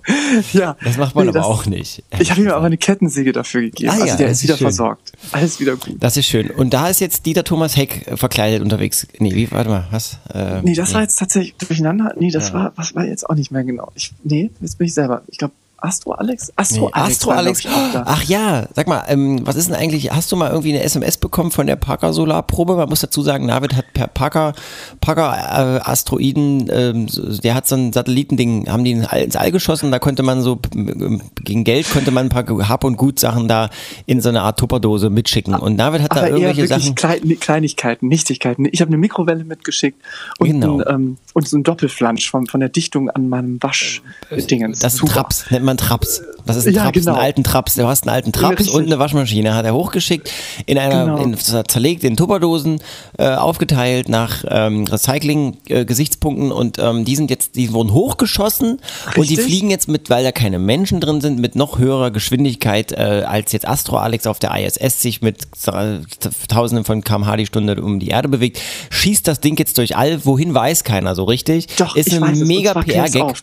Ja, Das macht man Nee, aber das- auch nicht. Ich habe ihm aber eine Kettensäge dafür gegeben. Ah ja, also der ist ist wieder schön. versorgt. Alles wieder gut. Das ist schön. Und da ist jetzt Dieter Thomas Heck äh, verkleidet unterwegs. Nee, wie, warte mal, was? Äh, Nee, das war jetzt tatsächlich durcheinander. Nee, das war, was war jetzt auch nicht mehr genau. Ich, nee, jetzt bin ich selber. Ich glaube, Astro Alex? Astro Nee, Alex. Astro Alex. da. Ach ja, sag mal, ähm, was ist denn eigentlich, hast du mal irgendwie eine SMS bekommen von der Parker Solarprobe? Man muss dazu sagen, Navid hat per Parker, Parker äh, Asteroiden, ähm, der hat so ein Satellitending, haben die ins All, geschossen, da konnte man so, ähm, gegen Geld konnte man ein paar Hab- und Gut-Sachen da in so eine Art Tupperdose mitschicken. Und Navid hat da Aber eher irgendwelche Sachen. Klein, Kleinigkeiten, Nichtigkeiten. Ich habe eine Mikrowelle mitgeschickt und, Genau. ein, ähm, und so ein Doppelflansch von, von der Dichtung an meinem Waschdingens. Das. Traps, nennt man Traps. Was ist ein Ja, Traps? genau. Einen alten Traps. Du hast einen alten Traps Richtig. und eine Waschmaschine hat er hochgeschickt, in einer, Genau. in, zerlegt in Tupperdosen, äh, aufgeteilt nach ähm, Recycling-Gesichtspunkten und ähm, die sind jetzt, die wurden hochgeschossen und die Richtig. fliegen jetzt mit, weil da keine Menschen drin sind, mit noch höherer Geschwindigkeit äh, als jetzt Astro Alex auf der ISS sich mit Tausenden von kmh die Stunde um die Erde bewegt, schießt das Ding jetzt durch all, wohin weiß keiner so richtig. Doch, ist ein mega PR-Gag.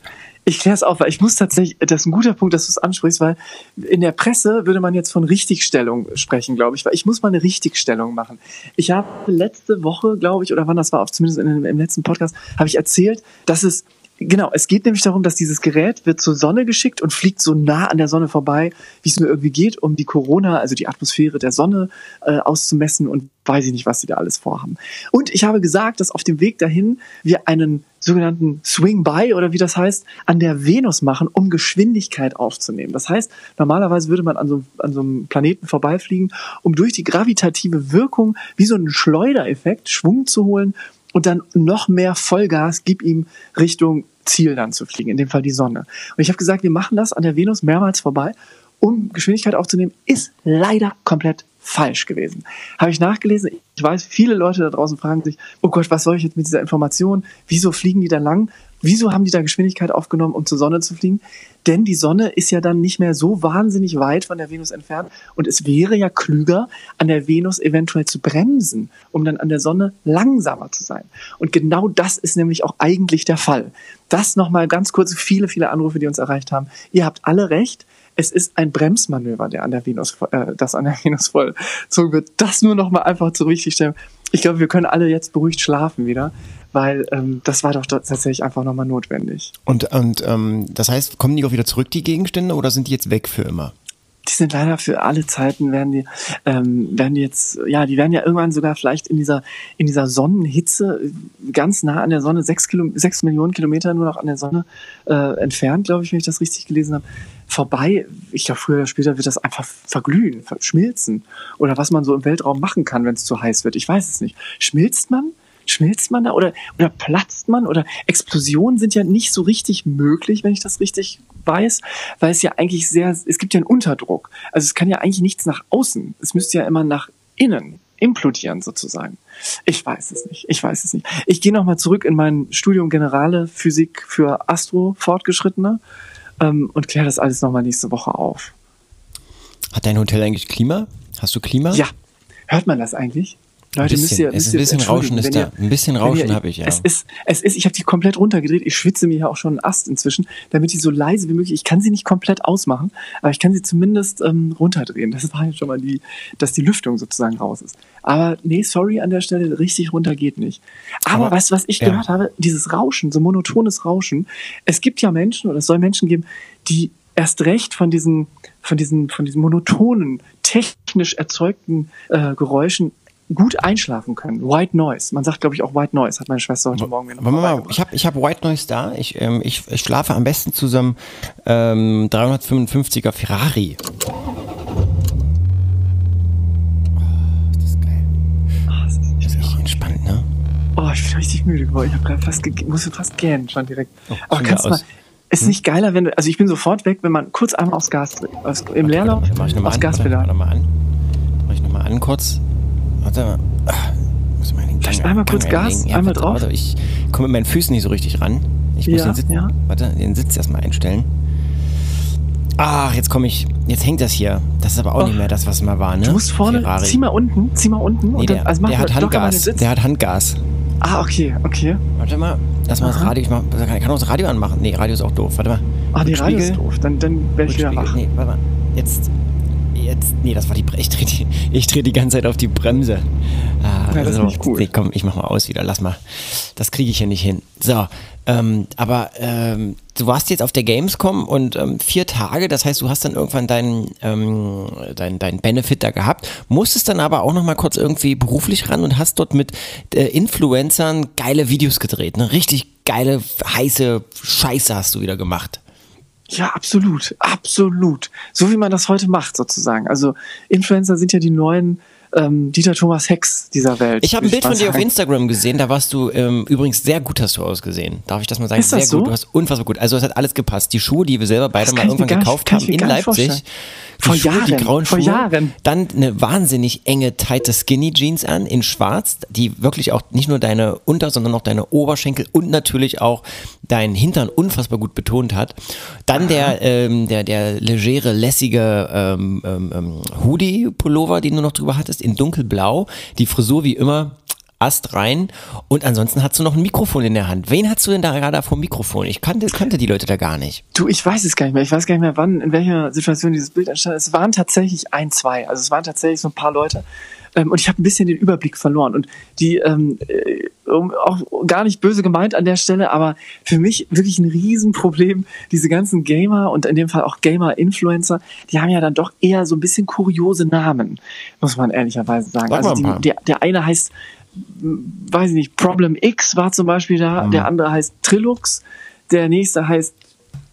Ich kläre es auf, weil ich muss tatsächlich, das ist ein guter Punkt, dass du es ansprichst, weil in der Presse würde man jetzt von Richtigstellung sprechen, glaube ich, weil ich muss mal eine Richtigstellung machen. Ich habe letzte Woche, glaube ich, oder wann das war, zumindest in, im letzten Podcast, habe ich erzählt, dass es Genau, es geht nämlich darum, dass dieses Gerät wird zur Sonne geschickt und fliegt so nah an der Sonne vorbei, wie es nur irgendwie geht, um die Corona, also die Atmosphäre der Sonne äh, auszumessen und weiß ich nicht, was sie da alles vorhaben. Und ich habe gesagt, dass auf dem Weg dahin wir einen sogenannten Swing by oder wie das heißt, an der Venus machen, um Geschwindigkeit aufzunehmen. Das heißt, normalerweise würde man an so, an so einem Planeten vorbeifliegen, um durch die gravitative Wirkung wie so einen Schleudereffekt Schwung zu holen und dann noch mehr Vollgas, gib ihm Richtung Ziel dann zu fliegen, in dem Fall die Sonne. Und ich habe gesagt, wir machen das an der Venus mehrmals vorbei, um Geschwindigkeit aufzunehmen, ist leider komplett falsch gewesen. Habe ich nachgelesen. Ich weiß, viele Leute da draußen fragen sich, oh Gott, was soll ich jetzt mit dieser Information? Wieso fliegen die da lang? Wieso haben die da Geschwindigkeit aufgenommen, um zur Sonne zu fliegen? Denn die Sonne ist ja dann nicht mehr so wahnsinnig weit von der Venus entfernt und es wäre ja klüger, an der Venus eventuell zu bremsen, um dann an der Sonne langsamer zu sein. Und genau das ist nämlich auch eigentlich der Fall. Das nochmal ganz kurz, viele, viele Anrufe, die uns erreicht haben. Ihr habt alle recht. Es ist ein Bremsmanöver, der an der Venus, äh, das an der Venus vollzogen wird. Das nur nochmal einfach zur Richtigstellung. Ich glaube, wir können alle jetzt beruhigt schlafen wieder weil ähm, das war doch tatsächlich einfach nochmal notwendig. Und, und ähm, das heißt, kommen die auch wieder zurück, die Gegenstände, oder sind die jetzt weg für immer? Die sind leider für alle Zeiten werden die ähm, werden die jetzt ja die werden ja irgendwann sogar vielleicht in dieser in dieser Sonnenhitze ganz nah an der Sonne sechs, Kilo, sechs Millionen Kilometer nur noch an der Sonne äh, entfernt glaube ich wenn ich das richtig gelesen habe vorbei. Ich glaube früher oder später wird das einfach verglühen schmilzen oder was man so im Weltraum machen kann wenn es zu heiß wird. Ich weiß es nicht. Schmilzt man schmilzt man da oder, oder platzt man oder Explosionen sind ja nicht so richtig möglich, wenn ich das richtig weiß, weil es ja eigentlich sehr, es gibt ja einen Unterdruck. Also es kann ja eigentlich nichts nach außen. Es müsste ja immer nach innen implodieren sozusagen. Ich weiß es nicht. Ich weiß es nicht. Ich gehe nochmal zurück in mein Studium Generale Physik für Astro Fortgeschrittene ähm, und kläre das alles nochmal nächste Woche auf. Hat dein Hotel eigentlich Klima? Hast du Klima? Ja. Hört man das eigentlich? Leute, müsst ihr, müsst ihr, ein bisschen Rauschen ist da. Ein bisschen Rauschen habe ich, ja. Es ist, es ist, ich habe die komplett runtergedreht. Ich schwitze mir hier auch schon einen Ast inzwischen, damit die so leise wie möglich. Ich kann sie nicht komplett ausmachen, aber ich kann sie zumindest ähm, runterdrehen. Das war ja schon mal die, dass die Lüftung sozusagen raus ist. Aber nee, sorry an der Stelle, richtig runter geht nicht. Aber, aber weißt du, was ich ja. gehört habe? Dieses Rauschen, so monotones Rauschen. Es gibt ja Menschen, oder es soll Menschen geben, die erst recht von diesen, von diesen, von diesen monotonen, technisch erzeugten äh, Geräuschen gut einschlafen können. White Noise. Man sagt, glaube ich, auch White Noise, hat meine Schwester heute Morgen mir noch mal, Ich habe ich hab White Noise da. Ich, ähm, ich, ich schlafe am besten zu so einem ähm, 355er Ferrari. Oh, das ist geil. Oh, das ist, das ist richtig entspannt, ne? Oh, ich bin richtig müde geworden. Ich habe gerade fast, musste fast gähnen schon direkt. Oh, Aber kannst du mal, ist hm? nicht geiler, wenn du, also ich bin sofort weg, wenn man kurz einmal aufs Gas drückt, im Leerlauf, aufs Gaspedal. Mach ich nochmal an. Mach ich nochmal an kurz. Warte mal. Muss mal den Gang, einmal kurz Gas, ja, einmal drauf. Warte, ich komme mit meinen Füßen nicht so richtig ran. Ich muss ja, den Sitz, ja. warte, den Sitz erstmal einstellen. Ach, jetzt komme ich, jetzt hängt das hier. Das ist aber auch oh. nicht mehr das, was mal war, ne? Du musst vorne, Ferrari. zieh mal unten, zieh mal unten. Nee, der, also der hat Handgas, der hat Handgas. Ah, okay, okay. Warte mal, lass mal das Radio, ich mach, kann, kann auch das Radio anmachen. Nee, Radio ist auch doof, warte mal. Ah, nee, Radio ist doof, dann, dann werde ich wieder wach. Nee, warte mal, jetzt, jetzt, nee, das war die, ich drehe die, ich dreh die ganze Zeit auf die Bremse. Ah, ja, das so, ist nicht cool. Nee, komm, ich mach mal aus wieder, lass mal. Das kriege ich ja nicht hin. So, ähm, aber ähm, du warst jetzt auf der Gamescom und ähm, vier Tage, das heißt, du hast dann irgendwann deinen ähm, dein, dein Benefit da gehabt, musstest dann aber auch nochmal kurz irgendwie beruflich ran und hast dort mit äh, Influencern geile Videos gedreht. Ne? Richtig geile, heiße Scheiße hast du wieder gemacht. Ja, absolut, absolut. So wie man das heute macht, sozusagen. Also Influencer sind ja die neuen ähm, Dieter Thomas Hex dieser Welt. Ich habe ein Bild von dir auf Instagram gesehen, da warst du ähm, übrigens sehr gut hast du ausgesehen. Darf ich das mal sagen? Ist das sehr so? gut, du hast unfassbar gut. Also es hat alles gepasst. Die Schuhe, die wir selber beide mal irgendwann gekauft haben in Leipzig. Vor Schuhe, Jahren, die grauen vor Schuhe. Jahren. Dann eine wahnsinnig enge, tighte Skinny Jeans an in schwarz, die wirklich auch nicht nur deine Unter-, sondern auch deine Oberschenkel und natürlich auch deinen Hintern unfassbar gut betont hat. Dann der, ähm, der, der legere, lässige ähm, ähm, ähm, Hoodie-Pullover, den du noch drüber hattest, in dunkelblau. Die Frisur wie immer Ast rein und ansonsten hast du noch ein Mikrofon in der Hand. Wen hast du denn da gerade vor dem Mikrofon? Ich kannte, kannte die Leute da gar nicht. Du, ich weiß es gar nicht mehr. Ich weiß gar nicht mehr, wann, in welcher Situation dieses Bild entstand. Es waren tatsächlich ein, zwei. Also es waren tatsächlich so ein paar Leute. Ähm, und ich habe ein bisschen den Überblick verloren. Und die, ähm, äh, auch gar nicht böse gemeint an der Stelle, aber für mich wirklich ein Riesenproblem. Diese ganzen Gamer und in dem Fall auch Gamer-Influencer, die haben ja dann doch eher so ein bisschen kuriose Namen, muss man ehrlicherweise sagen. Sag Also die, der, der eine heißt weiß ich nicht, Problem X war zum Beispiel da, Mhm. der andere heißt Trilux, der nächste heißt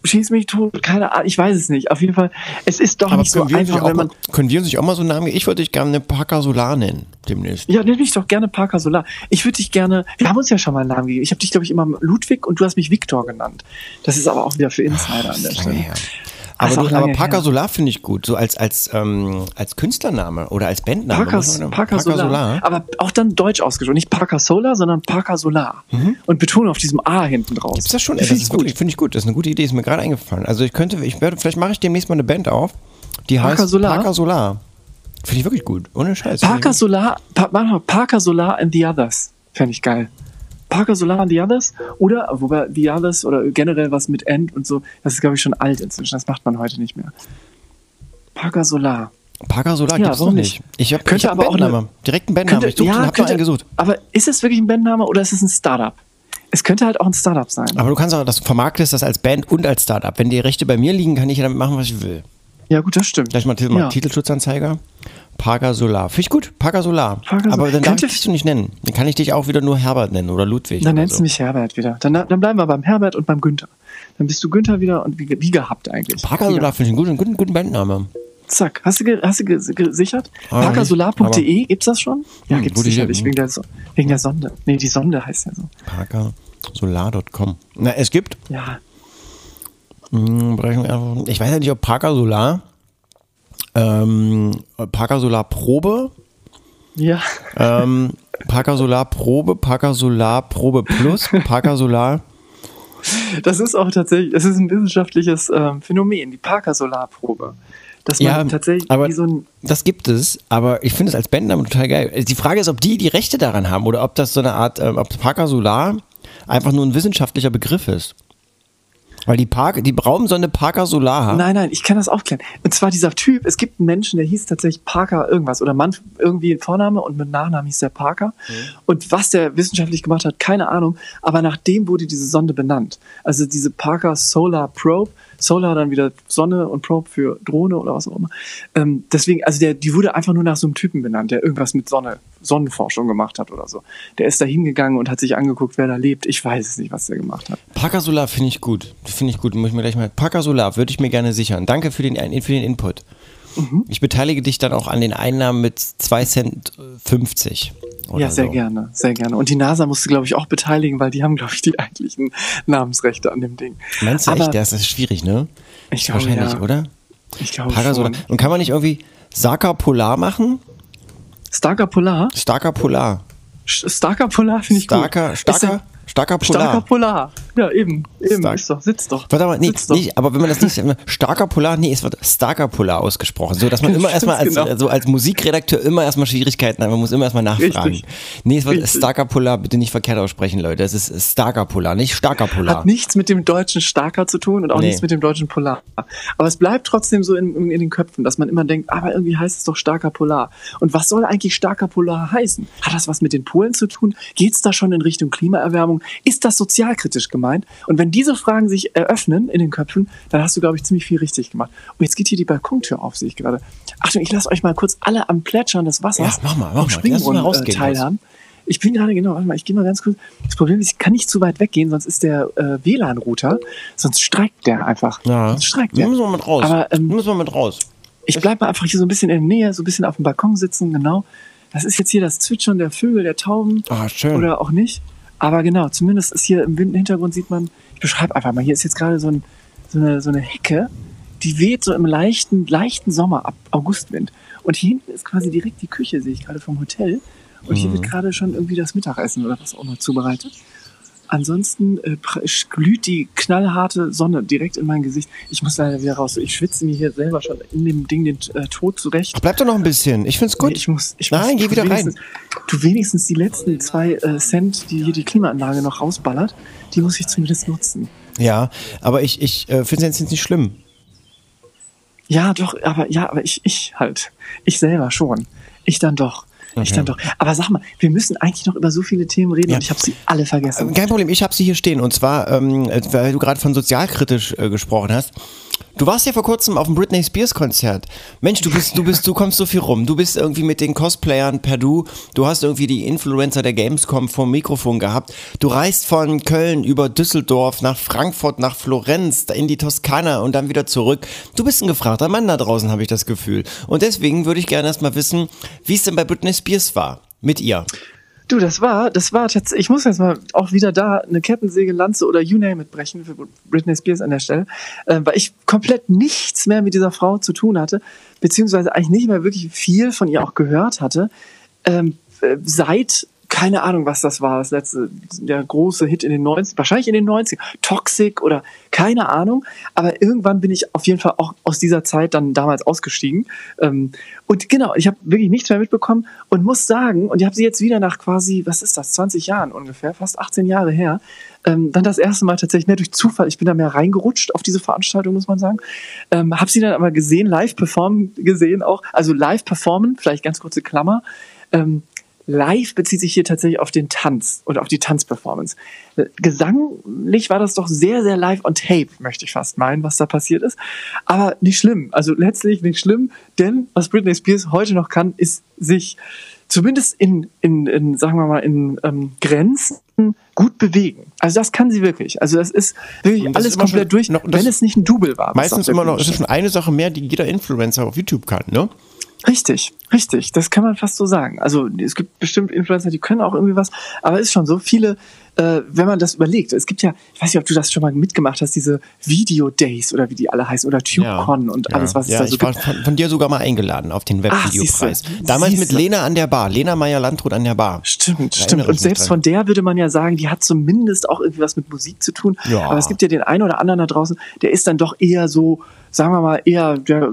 Schieß mich tot, keine Ahnung, ich weiß es nicht. Auf jeden Fall, es ist doch Aber nicht so können wir, uns einfach, wenn auch, man. mal- können wir uns nicht auch mal so einen Namen geben? Ich würde dich gerne Parker Solar nennen, demnächst. Ja, nenn mich doch gerne Parker Solar. Ich würde dich gerne. Wir haben uns ja schon mal einen Namen gegeben. Ich habe dich, glaube ich, immer Ludwig und du hast mich Victor genannt. Das ist aber auch wieder für Insider an der Stelle. her. Aber, du, aber Parker her. Solar finde ich gut, so als, als, ähm, als Künstlername oder als Bandname. Parker, man- Parker, Solar. Aber auch dann deutsch ausgesprochen. Nicht Parker Solar, sondern Parker Solar. Und betone auf diesem A hinten draus. Gibt's das schon? Finde ich gut. finde ich gut. Das ist eine gute Idee, ist mir gerade eingefallen. Also ich könnte, ich werde, vielleicht mache ich demnächst mal eine Band auf, die Parker heißt Solar? Parker Solar. Finde ich wirklich gut, ohne Scheiß. Parker Solar, pa Parker Solar and the Others. Fände ich geil. Parker Solar the Others oder, wobei Others oder generell was mit End und so, das ist glaube ich schon alt inzwischen, das macht man heute nicht mehr. Parker Solar. Parker Solar Ja, gibt's noch nicht. Ich habe Könnte ich hab einen aber auch eine-. Direkt einen Bandnamen. Ich suchte und habe könnte- einen gesucht. aber ist es wirklich ein Bandname oder ist es ein Startup? Es könnte halt auch ein Startup sein. Aber du kannst auch, das vermarktest das als Band und als Startup. Wenn die Rechte bei mir liegen, kann ich ja damit machen, was ich will. Ja gut, das stimmt. Gleich mal, mal ja. Titelschutzanzeiger. Parker Solar. Finde ich gut. Parker Solar. Parker Aber dann darf ich dich nicht nennen. Dann kann ich dich auch wieder nur Herbert nennen oder Ludwig. Dann oder nennst so. du mich Herbert wieder. Dann, dann bleiben wir beim Herbert und beim Günther. Dann bist du Günther wieder und wie, wie gehabt eigentlich. Parker Wie Solar finde ich einen guten, guten, guten Bandname. Zack. Hast du, hast du ge gesichert? Ah, Parkersolar.de, gibt's das schon? Ja, Hm, gibt's sicherlich. Wegen der, so wegen der Sonde. Nee, die Sonde heißt ja so. Parkersolar.com. Na, es gibt, Ja. Hm, ich weiß ja nicht, ob Parker Solar, ähm, Parker Solar Probe, Ja. ähm, Parker Solar Probe, Parker Solar Probe Plus, Parker Solar, Das ist auch tatsächlich, das ist ein wissenschaftliches ähm, Phänomen, die Parker-Solarprobe. Dass man Ja, tatsächlich aber wie so ein. das gibt es, aber ich finde es als Bandname total geil. Die Frage ist, ob die die Rechte daran haben oder ob das so eine Art, ähm, ob Parker Solar einfach nur ein wissenschaftlicher Begriff ist. Weil die, Park, die Raumsonde Parker Solar Nein, nein, ich kann das aufklären. Und zwar dieser Typ, es gibt einen Menschen, der hieß tatsächlich Parker irgendwas oder Mann irgendwie Vorname und mit Nachnamen hieß der Parker. Und was der wissenschaftlich gemacht hat, keine Ahnung, aber nach dem wurde diese Sonde benannt. Also diese Parker Solar Probe, Solar dann wieder Sonne und Probe für Drohne oder was auch immer. Ähm, deswegen, also der, die wurde einfach nur nach so einem Typen benannt, der irgendwas mit Sonne, Sonnenforschung gemacht hat oder so. Der ist da hingegangen und hat sich angeguckt, wer da lebt. Ich weiß es nicht, was der gemacht hat. Parker Solar finde ich gut. Finde ich gut. Muss ich mir gleich mal. Parker Solar würde ich mir gerne sichern. Danke für den, für den Input. Mhm. Ich beteilige dich dann auch an den Einnahmen mit 2 Cent 50. oder Ja, sehr so. gerne, sehr gerne. Und die NASA musste, glaube ich, auch beteiligen, weil die haben, glaube ich, die eigentlichen Namensrechte an dem Ding. Meinst du Aber echt? Das ist schwierig, ne? Ich glaube, Wahrscheinlich, ja. oder? Ich glaube schon. Und kann man nicht irgendwie Starker Polar machen? Starker Polar? Starker Polar. Starker Polar finde ich Starker, gut. starker, starker Polar. Starker Polar. Ja, eben. Eben. Stark. Ist doch, sitzt doch. Warte mal, nee, Sitzt doch. nicht, aber wenn man das nicht, starker Polar, nee, es wird starker Polar ausgesprochen. So, dass man immer erstmal als, Genau. also als Musikredakteur immer erstmal Schwierigkeiten hat. Man muss immer erstmal nachfragen. Richtig. Nee, es wird Richtig. starker Polar, bitte nicht verkehrt aussprechen, Leute. Es ist starker Polar, nicht starker Polar. Hat nichts mit dem deutschen Starker zu tun und auch Nee. nichts mit dem deutschen Polar. Aber es bleibt trotzdem so in, in, in den Köpfen, dass man immer denkt, aber irgendwie heißt es doch starker Polar. Und was soll eigentlich starker Polar heißen? Hat das was mit den Polen zu tun? Geht es da schon in Richtung Klimaerwärmung? Ist das sozialkritisch gemeint? Und wenn diese Fragen sich eröffnen in den Köpfen, dann hast du, glaube ich, ziemlich viel richtig gemacht. Und jetzt geht hier die Balkontür auf, sehe ich gerade. Achtung, ich lasse euch mal kurz alle am Plätschern des Wassers Ja, mach mal, mach vom mal. Rausgehen äh, teilhaben. Ich bin gerade, genau, warte mal, ich gehe mal ganz kurz. Das Problem ist, ich kann nicht zu weit weggehen, sonst ist der äh, WLAN-Router, sonst streikt der einfach. Ja. Sonst streikt der. müssen wir mit raus. Aber ähm, müssen wir mit raus. ich bleibe mal einfach hier so ein bisschen in der Nähe, so ein bisschen auf dem Balkon sitzen, genau. Das ist jetzt hier das Zwitschern der Vögel, der Tauben. Ah, schön. Oder auch nicht. Aber genau, zumindest ist hier im Hintergrund sieht man, ich beschreibe einfach mal, hier ist jetzt gerade so, ein, so, eine, so eine Hecke, die weht so im leichten, leichten Sommer ab Augustwind. Und hier hinten ist quasi direkt die Küche, sehe ich gerade vom Hotel. Und hier Mhm. wird gerade schon irgendwie das Mittagessen oder was auch noch zubereitet. Ansonsten äh, glüht die knallharte Sonne direkt in mein Gesicht. Ich muss leider wieder raus. Ich schwitze mir hier selber schon in dem Ding den äh, Tod zurecht. Ach, bleib doch noch ein bisschen. Ich find's gut. Nee, ich muss, ich Nein, muss geh wieder rein. Du wenigstens die letzten zwei äh, Cent, die hier die Klimaanlage noch rausballert, die muss ich zumindest nutzen. Ja, aber ich, ich äh, finde es jetzt nicht schlimm. Ja, doch, aber ja, aber ich, ich halt. Ich selber schon. Ich dann doch. Ich Okay. dann doch. Aber sag mal, wir müssen eigentlich noch über so viele Themen reden Ja. und ich habe sie alle vergessen. Kein Problem, ich habe sie hier stehen. Und zwar, ähm, weil du gerade von sozialkritisch äh, gesprochen hast. Du warst ja vor kurzem auf dem Britney Spears Konzert. Mensch, du bist, du bist, du kommst so viel rum. Du bist irgendwie mit den Cosplayern per Du. Du hast irgendwie die Influencer der Gamescom vom Mikrofon gehabt. Du reist von Köln über Düsseldorf nach Frankfurt, nach Florenz, in die Toskana und dann wieder zurück. Du bist ein gefragter Mann da draußen, habe ich das Gefühl. Und deswegen würde ich gerne erstmal wissen, wie es denn bei Britney Spears war. Mit ihr. Du, das war, das war tatsächlich, ich muss jetzt mal auch wieder da eine Kettensäge, Lanze oder you name it brechen für Britney Spears an der Stelle, äh, weil ich komplett nichts mehr mit dieser Frau zu tun hatte, beziehungsweise eigentlich nicht mehr wirklich viel von ihr auch gehört hatte, ähm, äh, seit keine Ahnung, was das war, das letzte, der große Hit in den 90 wahrscheinlich in den 90 Toxic oder keine Ahnung, aber irgendwann bin ich auf jeden Fall auch aus dieser Zeit dann damals ausgestiegen. Ähm, und genau, ich habe wirklich nichts mehr mitbekommen und muss sagen, und ich habe sie jetzt wieder nach quasi, was ist das, 20 Jahren ungefähr, fast 18 Jahre her, ähm, dann das erste Mal tatsächlich mehr durch Zufall, ich bin da mehr reingerutscht auf diese Veranstaltung, muss man sagen, ähm, habe sie dann aber gesehen, live performen gesehen auch, also live performen, vielleicht ganz kurze Klammer, ähm, Live bezieht sich hier tatsächlich auf den Tanz und auf die Tanzperformance. Äh, Gesanglich war das doch sehr, sehr live on tape, möchte ich fast meinen, was da passiert ist. Aber nicht schlimm. Also letztlich nicht schlimm, denn was Britney Spears heute noch kann, ist sich zumindest in, in, in sagen wir mal, in ähm, Grenzen gut bewegen. Also das kann sie wirklich. Also das ist wirklich das alles ist komplett schon durch, noch- wenn es nicht ein Double war. Meistens immer noch, es ist schon eine Sache mehr, die jeder Influencer auf YouTube kann, ne? Richtig, richtig. Das kann man fast so sagen. Also es gibt bestimmt Influencer, die können auch irgendwie was, aber es ist schon so viele, äh, wenn man das überlegt. Es gibt ja, ich weiß nicht, ob du das schon mal mitgemacht hast, diese Video Days oder wie die alle heißen oder TubeCon und alles, was es ja, da so ich war gibt. von, von dir sogar mal eingeladen auf den Webvideopreis. siehste, Damals mit siehste. Lena an der Bar, Lena Meyer-Landrut an der Bar. Stimmt, Da stimmt. Und selbst dran. von der würde man ja sagen, die hat zumindest auch irgendwie was mit Musik zu tun. Ja. Aber es gibt ja den einen oder anderen da draußen, der ist dann doch eher so, sagen wir mal, eher der,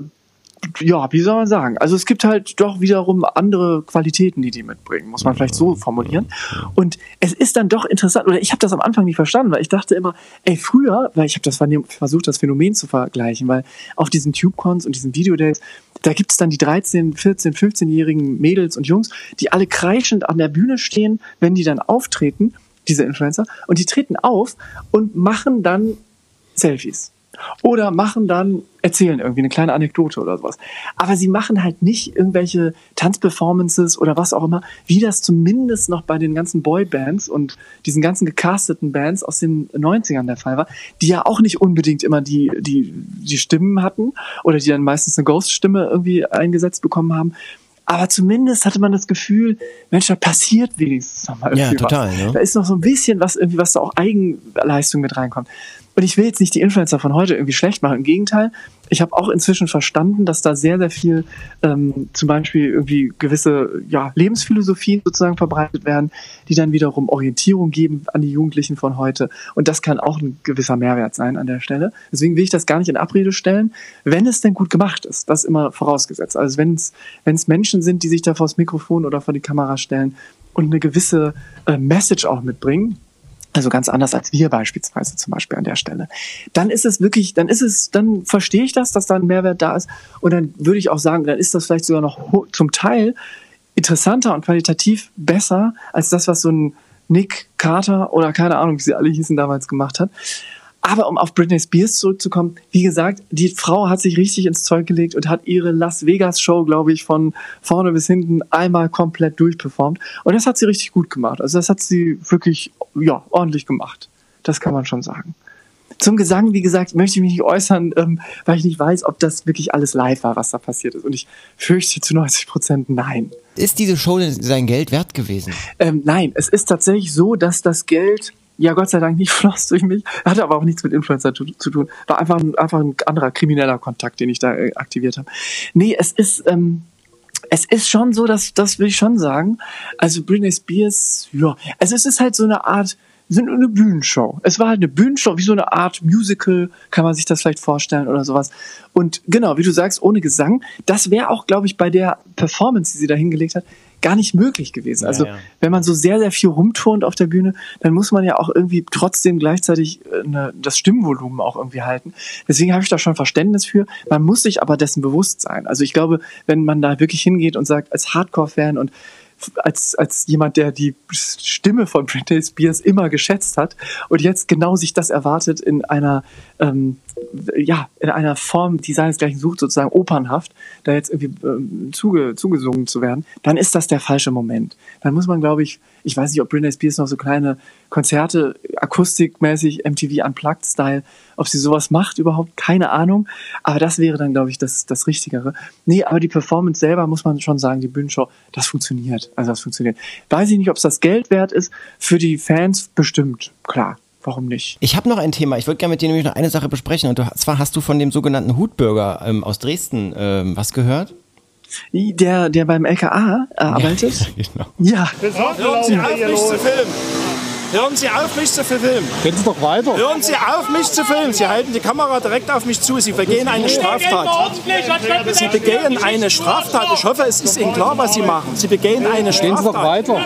ja, wie soll man sagen? Also es gibt halt doch wiederum andere Qualitäten, die die mitbringen, muss man vielleicht so formulieren. Und es ist dann doch interessant, oder ich habe das am Anfang nicht verstanden, weil ich dachte immer, ey, früher, weil ich habe das versucht, das Phänomen zu vergleichen, weil auf diesen TubeCons und diesen Videodays, da gibt es dann die 13, 14, 15-jährigen Mädels und Jungs, die alle kreischend an der Bühne stehen, wenn die dann auftreten, diese Influencer, und die treten auf und machen dann Selfies. Oder machen dann, erzählen irgendwie eine kleine Anekdote oder sowas. Aber sie machen halt nicht irgendwelche Tanzperformances oder was auch immer, wie das zumindest noch bei den ganzen Boybands und diesen ganzen gecasteten Bands aus den 90ern der Fall war, die ja auch nicht unbedingt immer die, die, die Stimmen hatten oder die dann meistens eine Ghost-Stimme irgendwie eingesetzt bekommen haben. Aber zumindest hatte man das Gefühl, Mensch, da passiert wenigstens noch mal Ja, irgendwie total, was. ne? Da ist noch so ein bisschen was irgendwie, was da auch Eigenleistung mit reinkommt. Und ich will jetzt nicht die Influencer von heute irgendwie schlecht machen. Im Gegenteil, ich habe auch inzwischen verstanden, dass da sehr, sehr viel ähm, zum Beispiel irgendwie gewisse ja, Lebensphilosophien sozusagen verbreitet werden, die dann wiederum Orientierung geben an die Jugendlichen von heute. Und das kann auch ein gewisser Mehrwert sein an der Stelle. Deswegen will ich das gar nicht in Abrede stellen, wenn es denn gut gemacht ist. Das immer vorausgesetzt. Also wenn es Menschen sind, die sich da vors Mikrofon oder vor die Kamera stellen und eine gewisse äh, Message auch mitbringen, also ganz anders als wir beispielsweise zum Beispiel an der Stelle. Dann ist es wirklich, dann ist es, dann verstehe ich das, dass da ein Mehrwert da ist. Und dann würde ich auch sagen, dann ist das vielleicht sogar noch zum Teil interessanter und qualitativ besser als das, was so ein Nick Carter oder keine Ahnung, wie sie alle hießen, damals gemacht hat. Aber um auf Britney Spears zurückzukommen, wie gesagt, die Frau hat sich richtig ins Zeug gelegt und hat ihre Las Vegas Show, glaube ich, von vorne bis hinten einmal komplett durchperformt. Und das hat sie richtig gut gemacht. Also das hat sie wirklich, ja, ordentlich gemacht. Das kann man schon sagen. Zum Gesang, wie gesagt, möchte ich mich nicht äußern, ähm, weil ich nicht weiß, ob das wirklich alles live war, was da passiert ist. Und ich fürchte zu 90 Prozent nein. Ist diese Show denn sein Geld wert gewesen? Ähm, nein, es ist tatsächlich so, dass das Geld ja Gott sei Dank nicht floss durch mich, hatte aber auch nichts mit Influencer zu, zu tun. War einfach ein, einfach ein anderer krimineller Kontakt, den ich da äh, aktiviert habe. Nee, es ist ähm, es ist schon so, dass das will ich schon sagen. Also Britney Spears, ja, also es ist halt so eine Art sind eine Bühnenshow. Es war halt eine Bühnenshow, wie so eine Art Musical, kann man sich das vielleicht vorstellen oder sowas. Und genau, wie du sagst, ohne Gesang, das wäre auch, glaube ich, bei der Performance, die sie da hingelegt hat, gar nicht möglich gewesen. Ja, also ja. wenn man so sehr, sehr viel rumturnt auf der Bühne, dann muss man ja auch irgendwie trotzdem gleichzeitig äh, eine, das Stimmvolumen auch irgendwie halten. Deswegen habe ich da schon Verständnis für. Man muss sich aber dessen bewusst sein. Also ich glaube, wenn man da wirklich hingeht und sagt, als Hardcore-Fan und als, als jemand, der die Stimme von Britney Spears immer geschätzt hat und jetzt genau sich das erwartet in einer, ähm, ja, in einer Form, die seinesgleichen sucht, sozusagen opernhaft, da jetzt irgendwie ähm, zuge, zugesungen zu werden, dann ist das der falsche Moment. Dann muss man, glaube ich, ich weiß nicht, ob Britney Spears noch so kleine Konzerte, akustikmäßig, MTV Unplugged-Style, ob sie sowas macht überhaupt, keine Ahnung. Aber das wäre dann, glaube ich, das, das Richtigere. Nee, aber die Performance selber, muss man schon sagen, die Bühnenshow, das funktioniert. Also das funktioniert. Weiß ich nicht, ob es das Geld wert ist. Für die Fans bestimmt, klar. Warum nicht? Ich habe noch ein Thema. Ich würde gerne mit dir nämlich noch eine Sache besprechen. Und zwar hast du von dem sogenannten Hutbürger ähm, aus Dresden ähm, was gehört? Der, der beim LKA äh, arbeitet? genau. Ja. Hören Sie auf, mich zu filmen. Hören Sie auf, mich zu filmen. Gehen Sie doch weiter. Hören Sie auf, mich zu filmen. Sie halten die Kamera direkt auf mich zu. Sie begehen eine Straftat. Sie begehen eine Straftat. Ich hoffe, es ist Ihnen klar, was Sie machen. Sie begehen eine Gehen Sie doch Straftat. weiter.